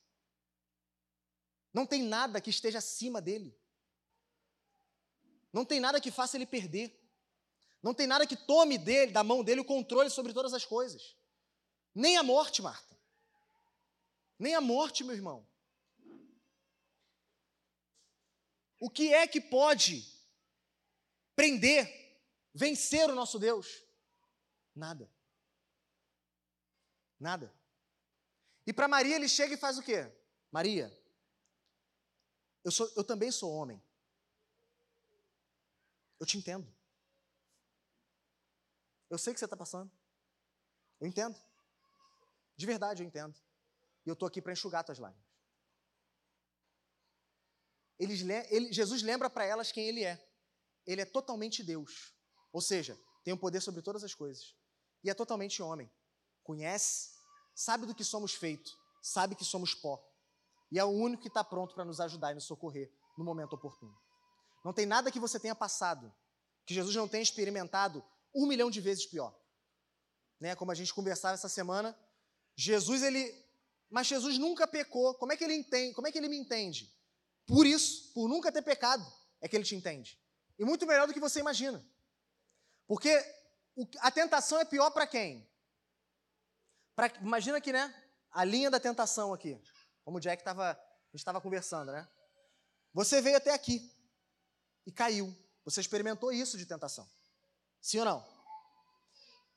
Não tem nada que esteja acima dele. Não tem nada que faça ele perder. Não tem nada que tome dele, da mão dele, o controle sobre todas as coisas. Nem a morte, Marta. Nem a morte, meu irmão. O que é que pode prender, vencer o nosso Deus? Nada. Nada. E para Maria ele chega e faz o quê? Maria, eu, sou, eu também sou homem. Eu te entendo. Eu sei o que você está passando. Eu entendo. De verdade, eu entendo. E eu estou aqui para enxugar tuas lágrimas. Eles, ele, Jesus lembra para elas quem ele é. Ele é totalmente Deus. Ou seja, tem o um poder sobre todas as coisas. E é totalmente homem. Conhece, sabe do que somos feitos, sabe que somos pó. E é o único que está pronto para nos ajudar e nos socorrer no momento oportuno. Não tem nada que você tenha passado que Jesus não tenha experimentado um milhão de vezes pior. Né? Como a gente conversava essa semana, Jesus, ele. Mas Jesus nunca pecou. Como é que ele entende? Como é que ele me entende? Por isso, por nunca ter pecado, é que ele te entende. E muito melhor do que você imagina. Porque a tentação é pior para quem? Pra, imagina que, né? A linha da tentação aqui. Como o Jack estava. A gente estava conversando, né? Você veio até aqui. e caiu. Você experimentou isso de tentação. Sim ou não?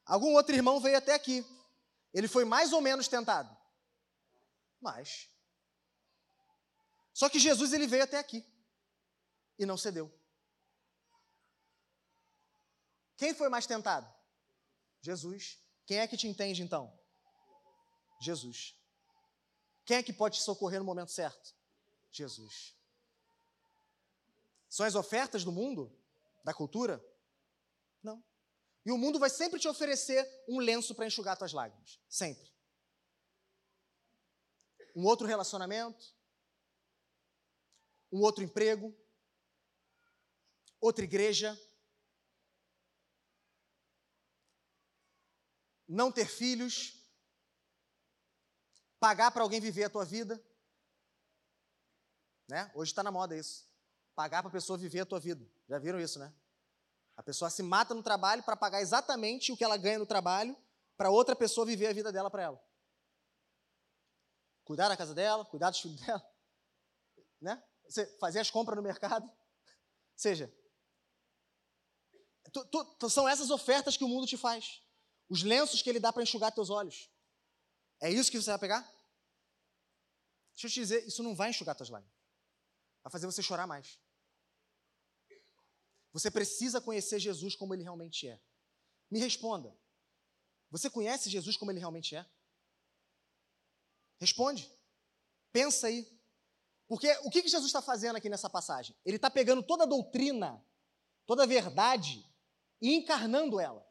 Algum outro irmão veio até aqui. Ele foi mais ou menos tentado. Mas. Só que Jesus ele veio até aqui e não cedeu. Quem foi mais tentado? Jesus. Quem é que te entende então? Jesus. Quem é que pode te socorrer no momento certo? Jesus. São as ofertas do mundo? Da cultura? E o mundo vai sempre te oferecer um lenço para enxugar tuas lágrimas. Sempre. Um outro relacionamento, um outro emprego, outra igreja, não ter filhos, pagar para alguém viver a tua vida. Né? Hoje está na moda isso. Pagar para a pessoa viver a tua vida. Já viram isso, né? A pessoa se mata no trabalho para pagar exatamente o que ela ganha no trabalho para outra pessoa viver a vida dela para ela. Cuidar da casa dela, cuidar dos filhos dela, né? fazer as compras no mercado. Ou seja, tu, tu, são essas ofertas que o mundo te faz. Os lenços que ele dá para enxugar teus olhos. É isso que você vai pegar? Deixa eu te dizer, isso não vai enxugar tuas lágrimas. Vai fazer você chorar mais. Você precisa conhecer Jesus como ele realmente é. Me responda. Você conhece Jesus como ele realmente é? Responde. Pensa aí. Porque o que Jesus está fazendo aqui nessa passagem? Ele está pegando toda a doutrina, toda a verdade e encarnando ela.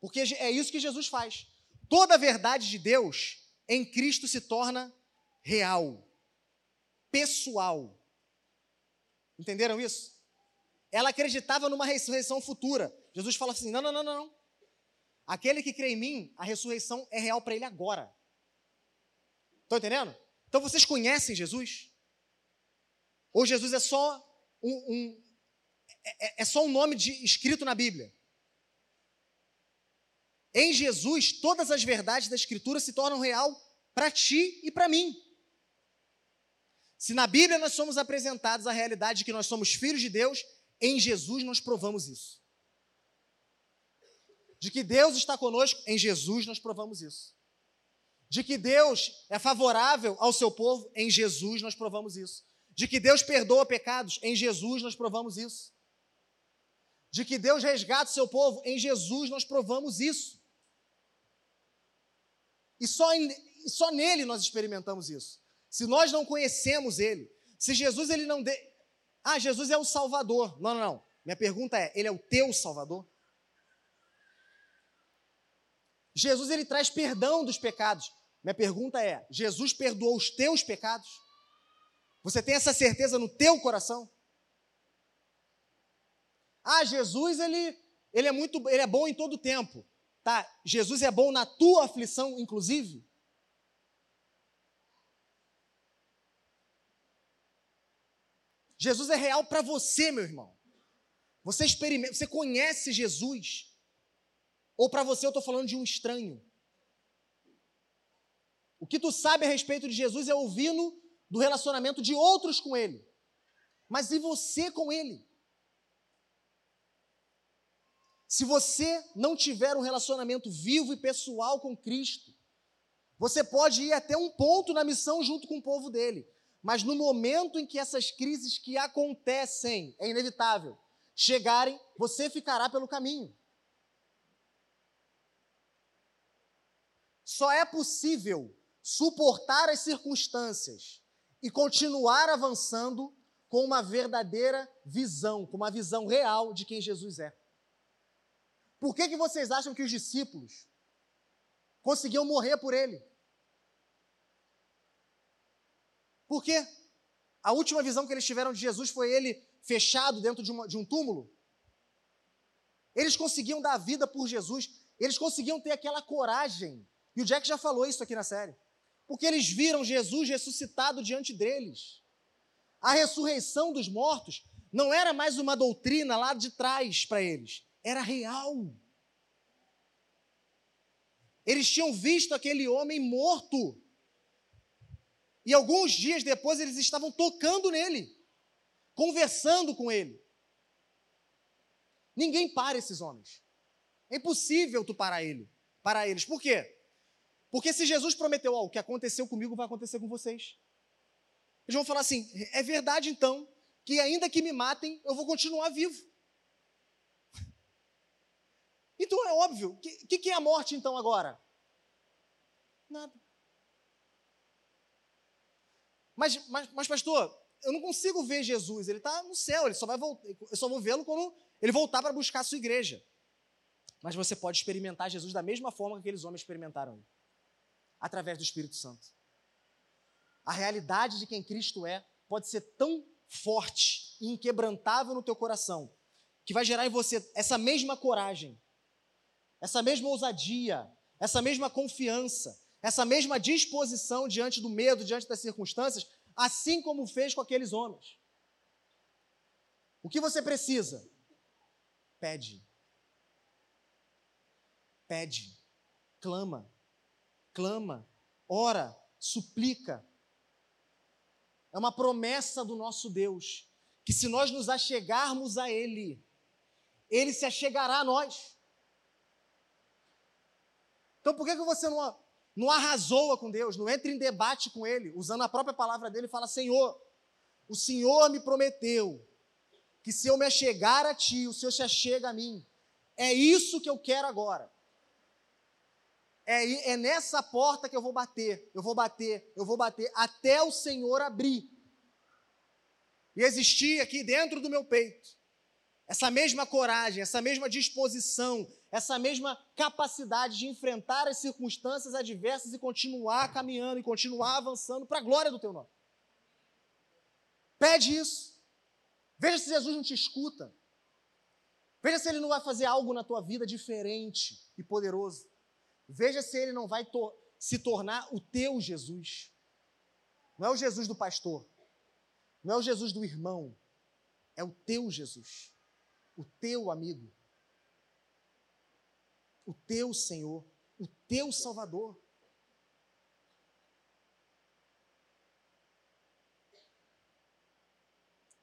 Porque é isso que Jesus faz. Toda a verdade de Deus em Cristo se torna real, pessoal. Entenderam isso? Ela acreditava numa ressurreição futura. Jesus fala assim: não, não, não, não. Aquele que crê em mim, a ressurreição é real para ele agora. Estão entendendo? Então vocês conhecem Jesus? Ou Jesus é só um, um é, é, é só um nome de, escrito na Bíblia? Em Jesus, todas as verdades da Escritura se tornam real para ti e para mim. Se na Bíblia nós somos apresentados a realidade de que nós somos filhos de Deus, em Jesus nós provamos isso. De que Deus está conosco, em Jesus nós provamos isso. De que Deus é favorável ao seu povo, em Jesus nós provamos isso. De que Deus perdoa pecados, em Jesus nós provamos isso. De que Deus resgata o seu povo, em Jesus nós provamos isso. E só, em, só nele nós experimentamos isso. Se nós não conhecemos ele, se Jesus ele não de... Ah, Jesus é o Salvador. Não, não, não. Minha pergunta é, ele é o teu Salvador? Jesus ele traz perdão dos pecados. Minha pergunta é, Jesus perdoou os teus pecados? Você tem essa certeza no teu coração? Ah, Jesus ele ele é muito ele é bom em todo tempo. Tá? Jesus é bom na tua aflição, inclusive? Jesus é real para você, meu irmão. Você experimenta, você conhece Jesus? Ou para você eu estou falando de um estranho? O que tu sabe a respeito de Jesus é ouvindo do relacionamento de outros com Ele. Mas e você com Ele? Se você não tiver um relacionamento vivo e pessoal com Cristo, você pode ir até um ponto na missão junto com o povo dele, mas no momento em que essas crises que acontecem, é inevitável, chegarem, você ficará pelo caminho. Só é possível suportar as circunstâncias e continuar avançando com uma verdadeira visão, com uma visão real de quem Jesus é. Por que, que vocês acham que os discípulos conseguiam morrer por ele? Por quê? A última visão que eles tiveram de Jesus foi ele fechado dentro de, uma, de um túmulo. Eles conseguiam dar vida por Jesus, eles conseguiam ter aquela coragem. E o Jack já falou isso aqui na série. Porque eles viram Jesus ressuscitado diante deles. A ressurreição dos mortos não era mais uma doutrina lá de trás para eles era real. Eles tinham visto aquele homem morto. E alguns dias depois eles estavam tocando nele. conversando com ele. Ninguém para esses homens. É impossível tu parar ele, parar eles. Por quê? Porque se Jesus prometeu, ó, o que aconteceu comigo vai acontecer com vocês. Eles vão falar assim: é verdade então que ainda que me matem, eu vou continuar vivo. Então é óbvio. O que, que é a morte então agora? Nada. Mas, mas, mas, pastor, eu não consigo ver Jesus. Ele está no céu. Ele só vai voltar. Eu só vou vê-lo quando ele voltar para buscar a sua igreja. Mas você pode experimentar Jesus da mesma forma que aqueles homens experimentaram, através do Espírito Santo. A realidade de quem Cristo é pode ser tão forte e inquebrantável no teu coração que vai gerar em você essa mesma coragem, essa mesma ousadia, essa mesma confiança, essa mesma disposição diante do medo, diante das circunstâncias, assim como fez com aqueles homens. O que você precisa? Pede. Pede. Clama. Clama. Ora. Suplica. É uma promessa do nosso Deus que se nós nos achegarmos a Ele, Ele se achegará a nós. Então por que, que você não, não arrasoa com Deus, não entra em debate com Ele, usando a própria palavra dele fala: Senhor, o Senhor me prometeu que se eu me achegar a Ti, o Senhor se achega a mim. É isso que eu quero agora. É, é nessa porta que eu vou bater, eu vou bater, eu vou bater, até o Senhor abrir. E existir aqui dentro do meu peito essa mesma coragem, essa mesma disposição, essa mesma capacidade de enfrentar as circunstâncias adversas e continuar caminhando e continuar avançando para a glória do teu nome. Pede isso. Veja se Jesus não te escuta. Veja se ele não vai fazer algo na tua vida diferente e poderoso. Veja se ele não vai to se tornar o teu Jesus. Não é o Jesus do pastor. Não é o Jesus do irmão. É o teu Jesus. O teu amigo o teu Senhor, o teu Salvador.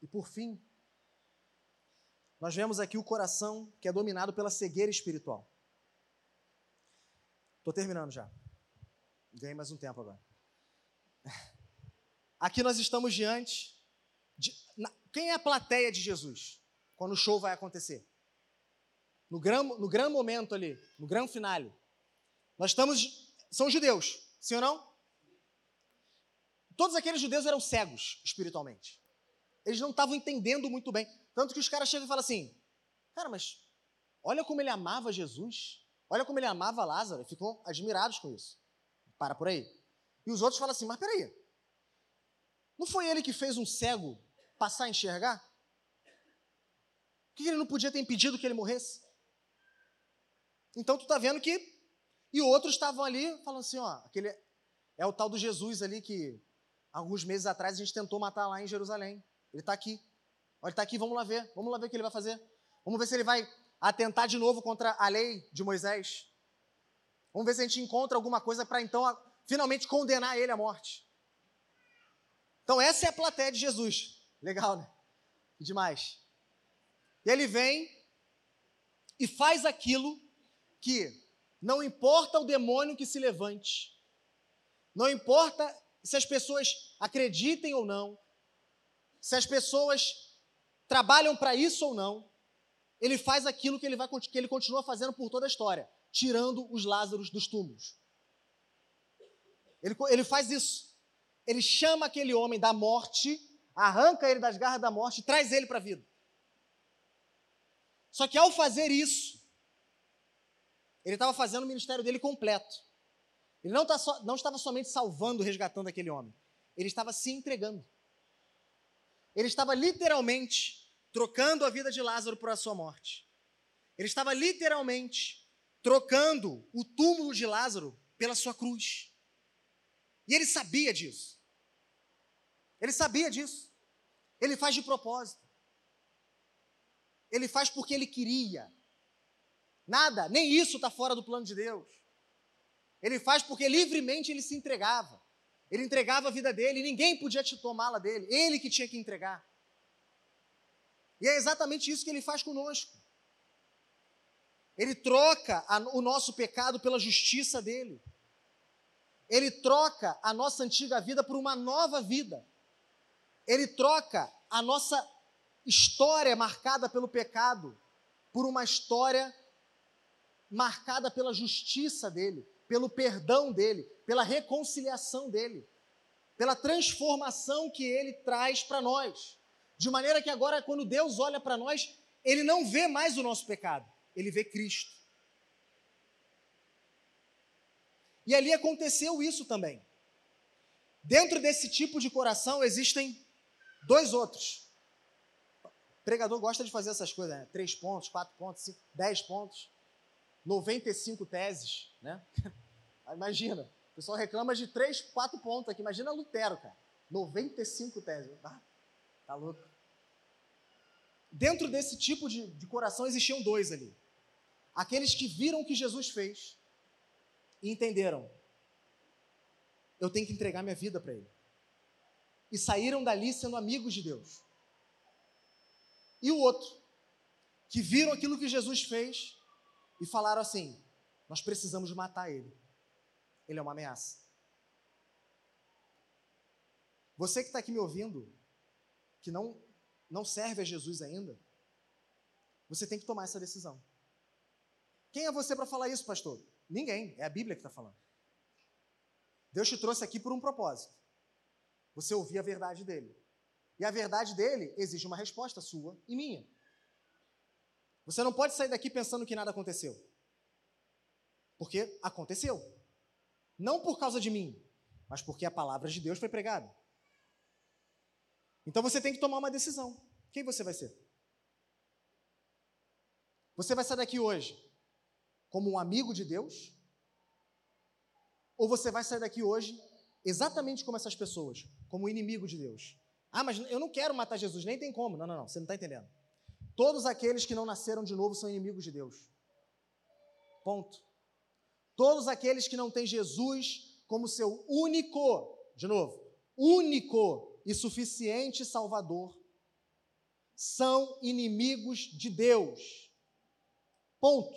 E por fim, nós vemos aqui o coração que é dominado pela cegueira espiritual. Estou terminando já. Ganhei mais um tempo agora. Aqui nós estamos diante de. Quem é a plateia de Jesus quando o show vai acontecer? No grande, no grande momento ali, no grande finale. Nós estamos. São judeus, sim ou não? Todos aqueles judeus eram cegos espiritualmente. Eles não estavam entendendo muito bem. Tanto que os caras chegam e falam assim: Cara, mas olha como ele amava Jesus. Olha como ele amava Lázaro. E ficam admirados com isso. Para por aí. E os outros falam assim: Mas peraí. Não foi ele que fez um cego passar a enxergar? Por que ele não podia ter impedido que ele morresse? Então tu está vendo que. E outros estavam ali falando assim: ó, aquele é o tal do Jesus ali que alguns meses atrás a gente tentou matar lá em Jerusalém. Ele está aqui. Olha, ele está aqui, vamos lá ver. Vamos lá ver o que ele vai fazer. Vamos ver se ele vai atentar de novo contra a lei de Moisés. Vamos ver se a gente encontra alguma coisa para então finalmente condenar ele à morte. Então essa é a plateia de Jesus. Legal, né? Demais. E ele vem e faz aquilo que não importa o demônio que se levante, não importa se as pessoas acreditem ou não, se as pessoas trabalham para isso ou não, ele faz aquilo que ele, vai, que ele continua fazendo por toda a história, tirando os Lázaros dos túmulos. Ele, ele faz isso. Ele chama aquele homem da morte, arranca ele das garras da morte e traz ele para a vida. Só que ao fazer isso, ele estava fazendo o ministério dele completo. Ele não, tá so, não estava somente salvando, resgatando aquele homem. Ele estava se entregando. Ele estava literalmente trocando a vida de Lázaro por a sua morte. Ele estava literalmente trocando o túmulo de Lázaro pela sua cruz. E ele sabia disso. Ele sabia disso. Ele faz de propósito. Ele faz porque ele queria. Nada, nem isso está fora do plano de Deus. Ele faz porque livremente ele se entregava. Ele entregava a vida dele ninguém podia te tomá-la dele. Ele que tinha que entregar. E é exatamente isso que ele faz conosco. Ele troca a, o nosso pecado pela justiça dele. Ele troca a nossa antiga vida por uma nova vida. Ele troca a nossa história marcada pelo pecado por uma história marcada pela justiça dele, pelo perdão dele, pela reconciliação dele, pela transformação que ele traz para nós. De maneira que agora, quando Deus olha para nós, ele não vê mais o nosso pecado, ele vê Cristo. E ali aconteceu isso também. Dentro desse tipo de coração existem dois outros. O pregador gosta de fazer essas coisas, né? Três pontos, quatro pontos, cinco, dez pontos. 95 teses, né? Imagina, o pessoal reclama de 3, 4 pontos aqui. Imagina Lutero, cara. 95 teses. Ah, tá louco. Dentro desse tipo de, de coração existiam dois ali. Aqueles que viram o que Jesus fez e entenderam: eu tenho que entregar minha vida para Ele. E saíram dali sendo amigos de Deus. E o outro, que viram aquilo que Jesus fez e falaram assim: nós precisamos matar ele. Ele é uma ameaça. Você que está aqui me ouvindo, que não, não serve a Jesus ainda, você tem que tomar essa decisão. Quem é você para falar isso, pastor? Ninguém, é a Bíblia que está falando. Deus te trouxe aqui por um propósito. Você ouvir a verdade dele. E a verdade dele exige uma resposta sua e minha. Você não pode sair daqui pensando que nada aconteceu. Porque aconteceu. Não por causa de mim, mas porque a palavra de Deus foi pregada. Então você tem que tomar uma decisão. Quem você vai ser? Você vai sair daqui hoje como um amigo de Deus? Ou você vai sair daqui hoje exatamente como essas pessoas, como inimigo de Deus? Ah, mas eu não quero matar Jesus, nem tem como. Não, não, não, você não está entendendo. Todos aqueles que não nasceram de novo são inimigos de Deus. Ponto. Todos aqueles que não têm Jesus como seu único, de novo, único e suficiente Salvador, são inimigos de Deus. Ponto.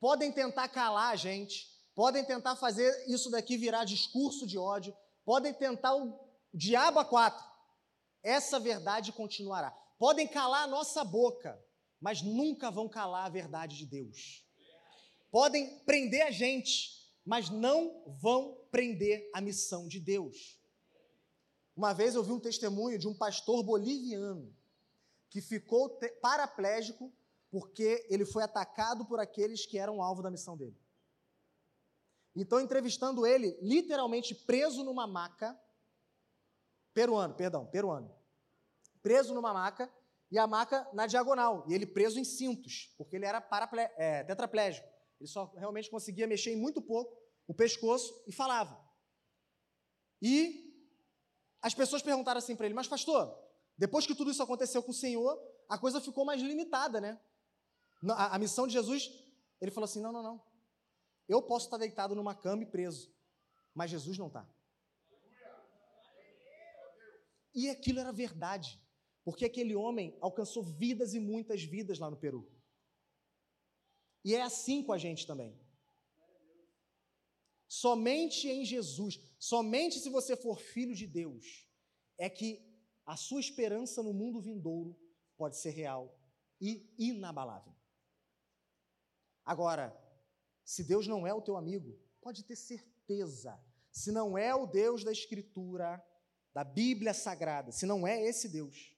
Podem tentar calar a gente, podem tentar fazer isso daqui virar discurso de ódio, podem tentar o diabo a quatro essa verdade continuará. Podem calar a nossa boca, mas nunca vão calar a verdade de Deus. Podem prender a gente, mas não vão prender a missão de Deus. Uma vez eu vi um testemunho de um pastor boliviano que ficou paraplégico porque ele foi atacado por aqueles que eram alvo da missão dele. Então, entrevistando ele, literalmente preso numa maca, peruano, perdão, peruano. Preso numa maca e a maca na diagonal. E ele preso em cintos, porque ele era paraple, é, tetraplégico. Ele só realmente conseguia mexer em muito pouco o pescoço e falava. E as pessoas perguntaram assim para ele: Mas, pastor, depois que tudo isso aconteceu com o Senhor, a coisa ficou mais limitada, né? A, a missão de Jesus, ele falou assim: Não, não, não. Eu posso estar deitado numa cama e preso, mas Jesus não está. E aquilo era verdade, porque aquele homem alcançou vidas e muitas vidas lá no Peru. E é assim com a gente também. Somente em Jesus, somente se você for filho de Deus, é que a sua esperança no mundo vindouro pode ser real e inabalável. Agora, se Deus não é o teu amigo, pode ter certeza, se não é o Deus da Escritura, da Bíblia Sagrada, se não é esse Deus,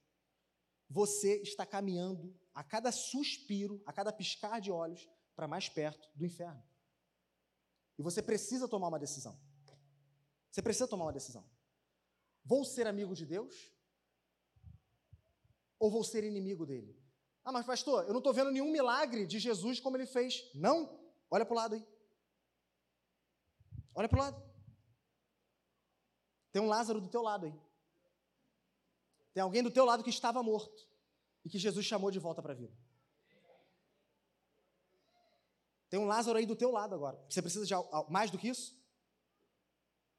você está caminhando a cada suspiro, a cada piscar de olhos, para mais perto do inferno. E você precisa tomar uma decisão. Você precisa tomar uma decisão. Vou ser amigo de Deus? Ou vou ser inimigo dele? Ah, mas pastor, eu não estou vendo nenhum milagre de Jesus como ele fez. Não? Olha para o lado aí. Olha para o lado. Tem um Lázaro do teu lado aí. Tem alguém do teu lado que estava morto e que Jesus chamou de volta para a vida. Tem um Lázaro aí do teu lado agora. Você precisa de mais do que isso?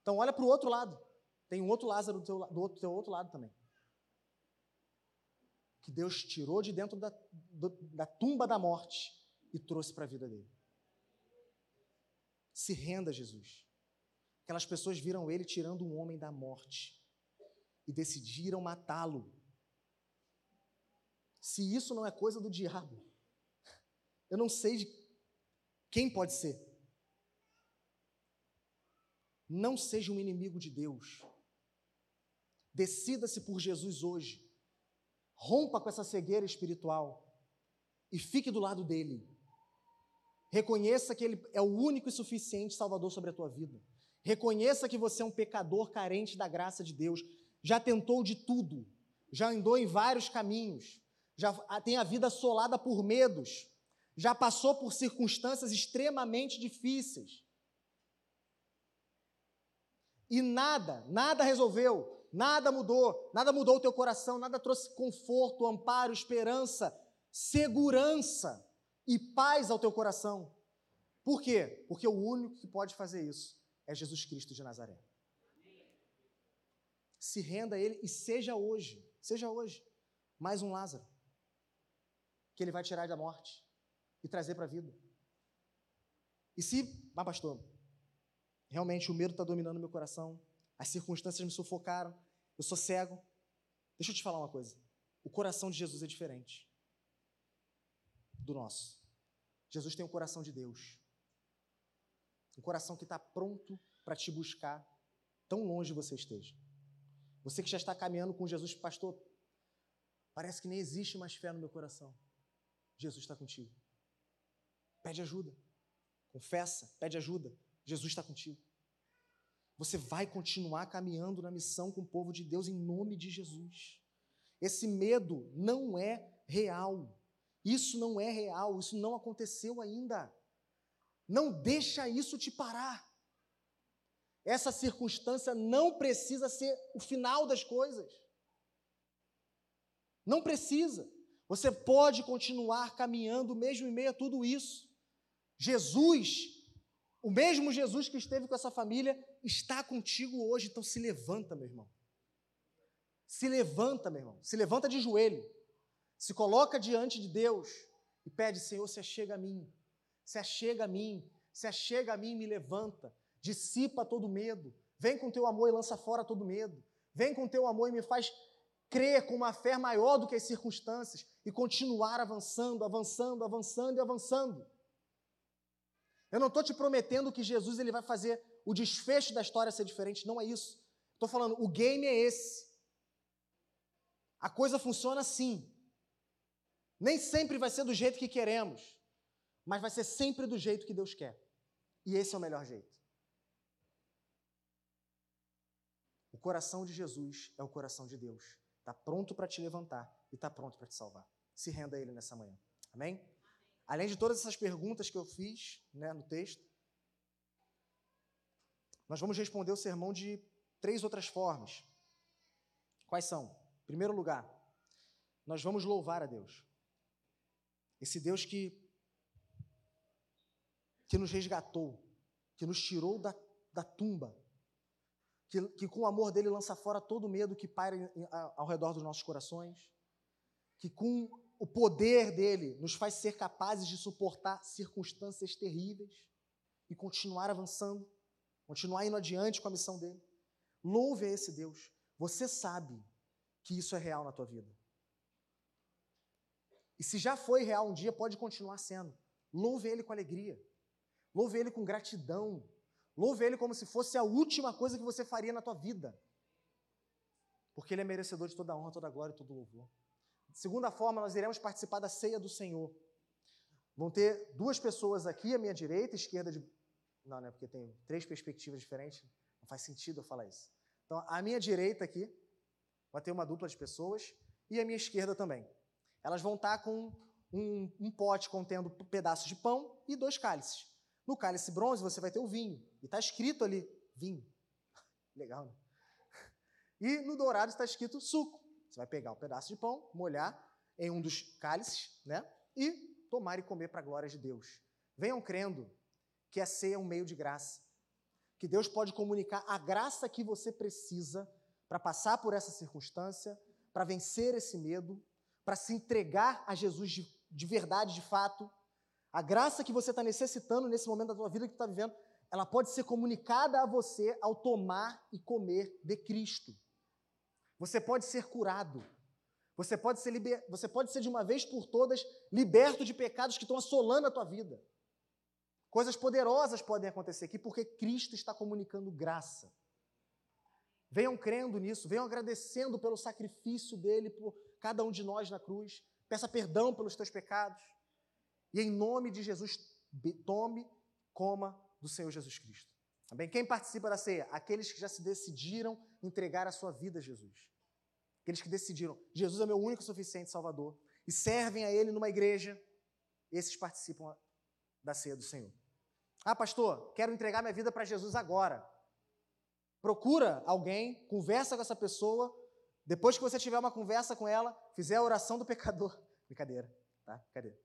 Então olha para o outro lado. Tem um outro Lázaro do teu, do outro, teu outro lado também. que Deus tirou de dentro da, do, da tumba da morte e trouxe para a vida dele. Se renda, Jesus. Aquelas pessoas viram ele tirando um homem da morte e decidiram matá-lo. Se isso não é coisa do diabo, eu não sei de quem pode ser. Não seja um inimigo de Deus. Decida-se por Jesus hoje. Rompa com essa cegueira espiritual e fique do lado dele. Reconheça que ele é o único e suficiente Salvador sobre a tua vida. Reconheça que você é um pecador carente da graça de Deus. Já tentou de tudo, já andou em vários caminhos, já tem a vida assolada por medos, já passou por circunstâncias extremamente difíceis. E nada, nada resolveu, nada mudou, nada mudou o teu coração, nada trouxe conforto, amparo, esperança, segurança e paz ao teu coração. Por quê? Porque o único que pode fazer isso é Jesus Cristo de Nazaré. Se renda a Ele e seja hoje, seja hoje, mais um Lázaro, que Ele vai tirar da morte e trazer para a vida. E se, mas pastor, realmente o medo está dominando meu coração, as circunstâncias me sufocaram, eu sou cego. Deixa eu te falar uma coisa: o coração de Jesus é diferente do nosso. Jesus tem o coração de Deus. Um coração que está pronto para te buscar, tão longe você esteja. Você que já está caminhando com Jesus, pastor, parece que nem existe mais fé no meu coração. Jesus está contigo. Pede ajuda. Confessa, pede ajuda. Jesus está contigo. Você vai continuar caminhando na missão com o povo de Deus em nome de Jesus. Esse medo não é real. Isso não é real, isso não aconteceu ainda. Não deixa isso te parar. Essa circunstância não precisa ser o final das coisas. Não precisa. Você pode continuar caminhando mesmo em meio a tudo isso. Jesus, o mesmo Jesus que esteve com essa família, está contigo hoje. Então se levanta, meu irmão. Se levanta, meu irmão. Se levanta de joelho. Se coloca diante de Deus e pede, Senhor, se achega a mim, se achega a mim, se achega a mim e me levanta, dissipa todo medo, vem com teu amor e lança fora todo medo, vem com teu amor e me faz crer com uma fé maior do que as circunstâncias e continuar avançando, avançando, avançando e avançando. Eu não estou te prometendo que Jesus ele vai fazer o desfecho da história ser diferente, não é isso. Estou falando, o game é esse. A coisa funciona assim. Nem sempre vai ser do jeito que queremos, mas vai ser sempre do jeito que Deus quer. E esse é o melhor jeito. O coração de Jesus é o coração de Deus. Está pronto para te levantar e está pronto para te salvar. Se renda a Ele nessa manhã. Amém? Além de todas essas perguntas que eu fiz né, no texto, nós vamos responder o sermão de três outras formas. Quais são? Em primeiro lugar, nós vamos louvar a Deus. Esse Deus que, que nos resgatou, que nos tirou da, da tumba, que, que com o amor dele lança fora todo o medo que paira ao redor dos nossos corações, que com o poder dele nos faz ser capazes de suportar circunstâncias terríveis e continuar avançando, continuar indo adiante com a missão dele. Louve a esse Deus. Você sabe que isso é real na tua vida. E se já foi real um dia, pode continuar sendo. Louve Ele com alegria. Louve Ele com gratidão. Louve Ele como se fosse a última coisa que você faria na tua vida. Porque Ele é merecedor de toda a honra, toda a glória e todo o louvor. De segunda forma, nós iremos participar da ceia do Senhor. Vão ter duas pessoas aqui, à minha direita, esquerda de. Não, né? Porque tem três perspectivas diferentes. Não faz sentido eu falar isso. Então, à minha direita aqui, vai ter uma dupla de pessoas e à minha esquerda também. Elas vão estar com um, um pote contendo pedaços de pão e dois cálices. No cálice bronze você vai ter o vinho. E está escrito ali, vinho. Legal, né? E no dourado está escrito suco. Você vai pegar um pedaço de pão, molhar em um dos cálices, né? E tomar e comer para a glória de Deus. Venham crendo que a ceia é um meio de graça. Que Deus pode comunicar a graça que você precisa para passar por essa circunstância, para vencer esse medo, para se entregar a Jesus de, de verdade, de fato. A graça que você está necessitando nesse momento da tua vida que está vivendo, ela pode ser comunicada a você ao tomar e comer de Cristo. Você pode ser curado. Você pode ser, liber... você pode ser de uma vez por todas liberto de pecados que estão assolando a tua vida. Coisas poderosas podem acontecer aqui porque Cristo está comunicando graça. Venham crendo nisso, venham agradecendo pelo sacrifício dele por cada um de nós na cruz. Peça perdão pelos teus pecados. E em nome de Jesus, tome, coma do Senhor Jesus Cristo. Também quem participa da ceia? Aqueles que já se decidiram entregar a sua vida a Jesus. Aqueles que decidiram, Jesus é meu único e suficiente Salvador, e servem a Ele numa igreja, esses participam da ceia do Senhor. Ah, pastor, quero entregar minha vida para Jesus agora. Procura alguém, conversa com essa pessoa. Depois que você tiver uma conversa com ela, fizer a oração do pecador. Brincadeira, tá? Brincadeira.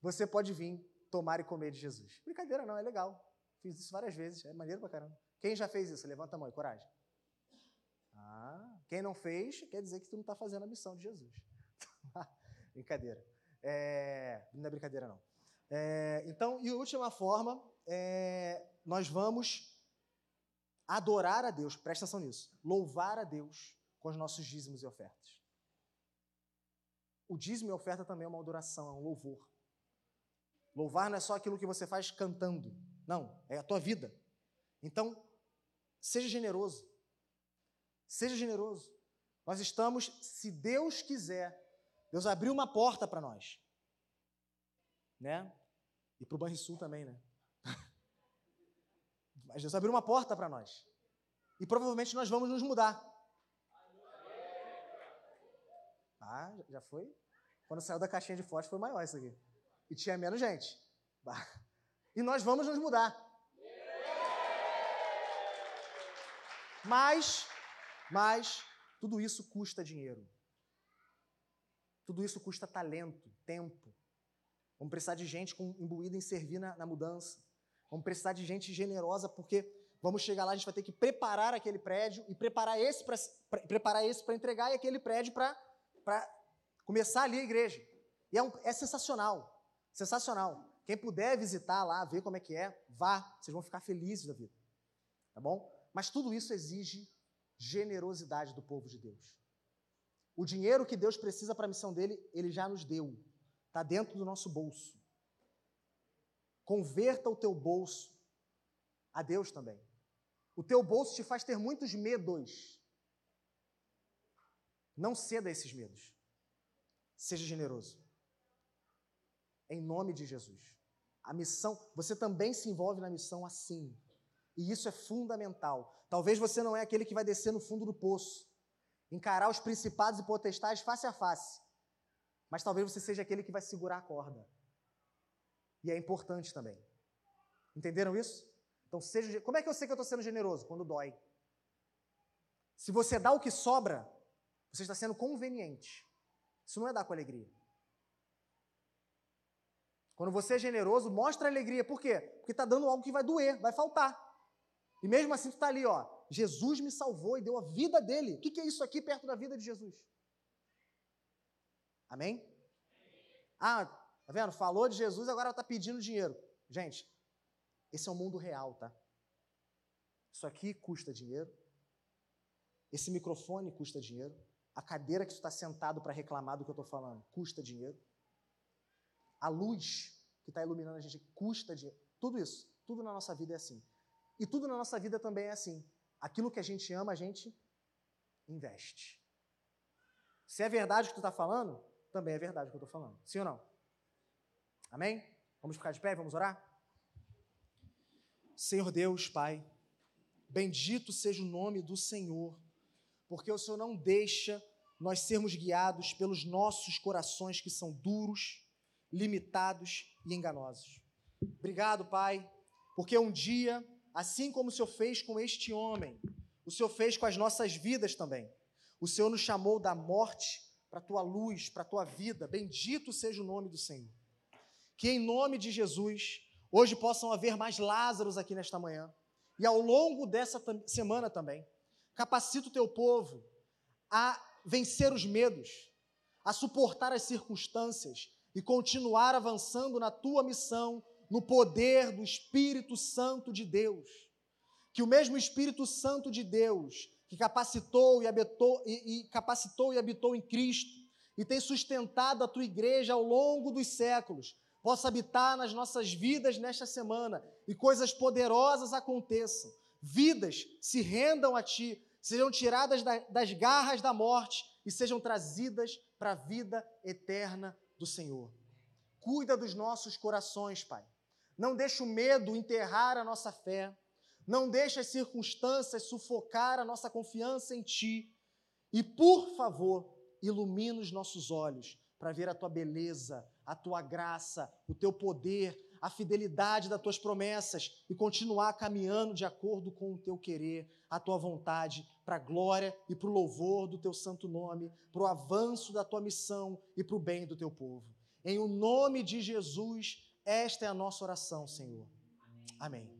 Você pode vir tomar e comer de Jesus. Brincadeira não, é legal. Fiz isso várias vezes, é maneiro pra caramba. Quem já fez isso? Levanta a mão coragem. Ah, quem não fez, quer dizer que tu não está fazendo a missão de Jesus. brincadeira. É, não é brincadeira, não. É, então, e última forma, é, nós vamos adorar a Deus, presta atenção nisso, louvar a Deus com os nossos dízimos e ofertas. O dízimo e oferta também é uma adoração, é um louvor. Louvar não é só aquilo que você faz cantando, não, é a tua vida. Então, seja generoso. Seja generoso. Nós estamos, se Deus quiser, Deus abriu uma porta para nós. Né? E para o Banrisul também, né? Mas Deus abriu uma porta para nós. E provavelmente nós vamos nos mudar. Ah, já foi? Quando saiu da caixinha de fotos foi maior isso aqui. E tinha menos gente. E nós vamos nos mudar. Mas mas tudo isso custa dinheiro. Tudo isso custa talento, tempo. Vamos precisar de gente com, imbuída em servir na, na mudança. Vamos precisar de gente generosa, porque vamos chegar lá, a gente vai ter que preparar aquele prédio e preparar esse para preparar para entregar e aquele prédio para começar ali a igreja. E é, um, é sensacional. Sensacional. Quem puder visitar lá, ver como é que é, vá. Vocês vão ficar felizes da vida. Tá bom? Mas tudo isso exige generosidade do povo de Deus. O dinheiro que Deus precisa para a missão dele, ele já nos deu. Está dentro do nosso bolso. Converta o teu bolso a Deus também. O teu bolso te faz ter muitos medos. Não ceda a esses medos. Seja generoso. Em nome de Jesus. A missão, você também se envolve na missão assim. E isso é fundamental. Talvez você não é aquele que vai descer no fundo do poço, encarar os principados e potestades face a face. Mas talvez você seja aquele que vai segurar a corda. E é importante também. Entenderam isso? Então, seja. Como é que eu sei que eu estou sendo generoso? Quando dói. Se você dá o que sobra, você está sendo conveniente. Isso não é dar com alegria. Quando você é generoso, mostra alegria. Por quê? Porque está dando algo que vai doer, vai faltar. E mesmo assim tu está ali, ó. Jesus me salvou e deu a vida dele. O que é isso aqui perto da vida de Jesus? Amém? Ah, tá vendo? Falou de Jesus, agora está pedindo dinheiro. Gente, esse é o mundo real, tá? Isso aqui custa dinheiro. Esse microfone custa dinheiro. A cadeira que tu está sentado para reclamar do que eu estou falando custa dinheiro. A luz que está iluminando a gente custa dinheiro. Tudo isso, tudo na nossa vida é assim. E tudo na nossa vida também é assim. Aquilo que a gente ama, a gente investe. Se é verdade o que tu está falando, também é verdade o que eu estou falando. Sim ou não? Amém? Vamos ficar de pé, vamos orar? Senhor Deus, Pai, bendito seja o nome do Senhor, porque o Senhor não deixa nós sermos guiados pelos nossos corações que são duros, limitados e enganosos. Obrigado, Pai, porque um dia assim como o Senhor fez com este homem, o Senhor fez com as nossas vidas também. O Senhor nos chamou da morte para a tua luz, para a tua vida. Bendito seja o nome do Senhor. Que em nome de Jesus, hoje possam haver mais Lázaros aqui nesta manhã. E ao longo dessa semana também, capacita o teu povo a vencer os medos, a suportar as circunstâncias e continuar avançando na tua missão no poder do Espírito Santo de Deus. Que o mesmo Espírito Santo de Deus, que capacitou e, habitou, e, e capacitou e habitou em Cristo, e tem sustentado a tua igreja ao longo dos séculos, possa habitar nas nossas vidas nesta semana e coisas poderosas aconteçam. Vidas se rendam a ti, sejam tiradas das garras da morte e sejam trazidas para a vida eterna do Senhor. Cuida dos nossos corações, Pai. Não deixa o medo enterrar a nossa fé. Não deixa as circunstâncias sufocar a nossa confiança em Ti. E, por favor, ilumina os nossos olhos para ver a Tua beleza, a Tua graça, o Teu poder, a fidelidade das Tuas promessas e continuar caminhando de acordo com o Teu querer, a Tua vontade, para a glória e para o louvor do Teu santo nome, para o avanço da Tua missão e para o bem do Teu povo. Em o nome de Jesus, esta é a nossa oração, Senhor. Amém.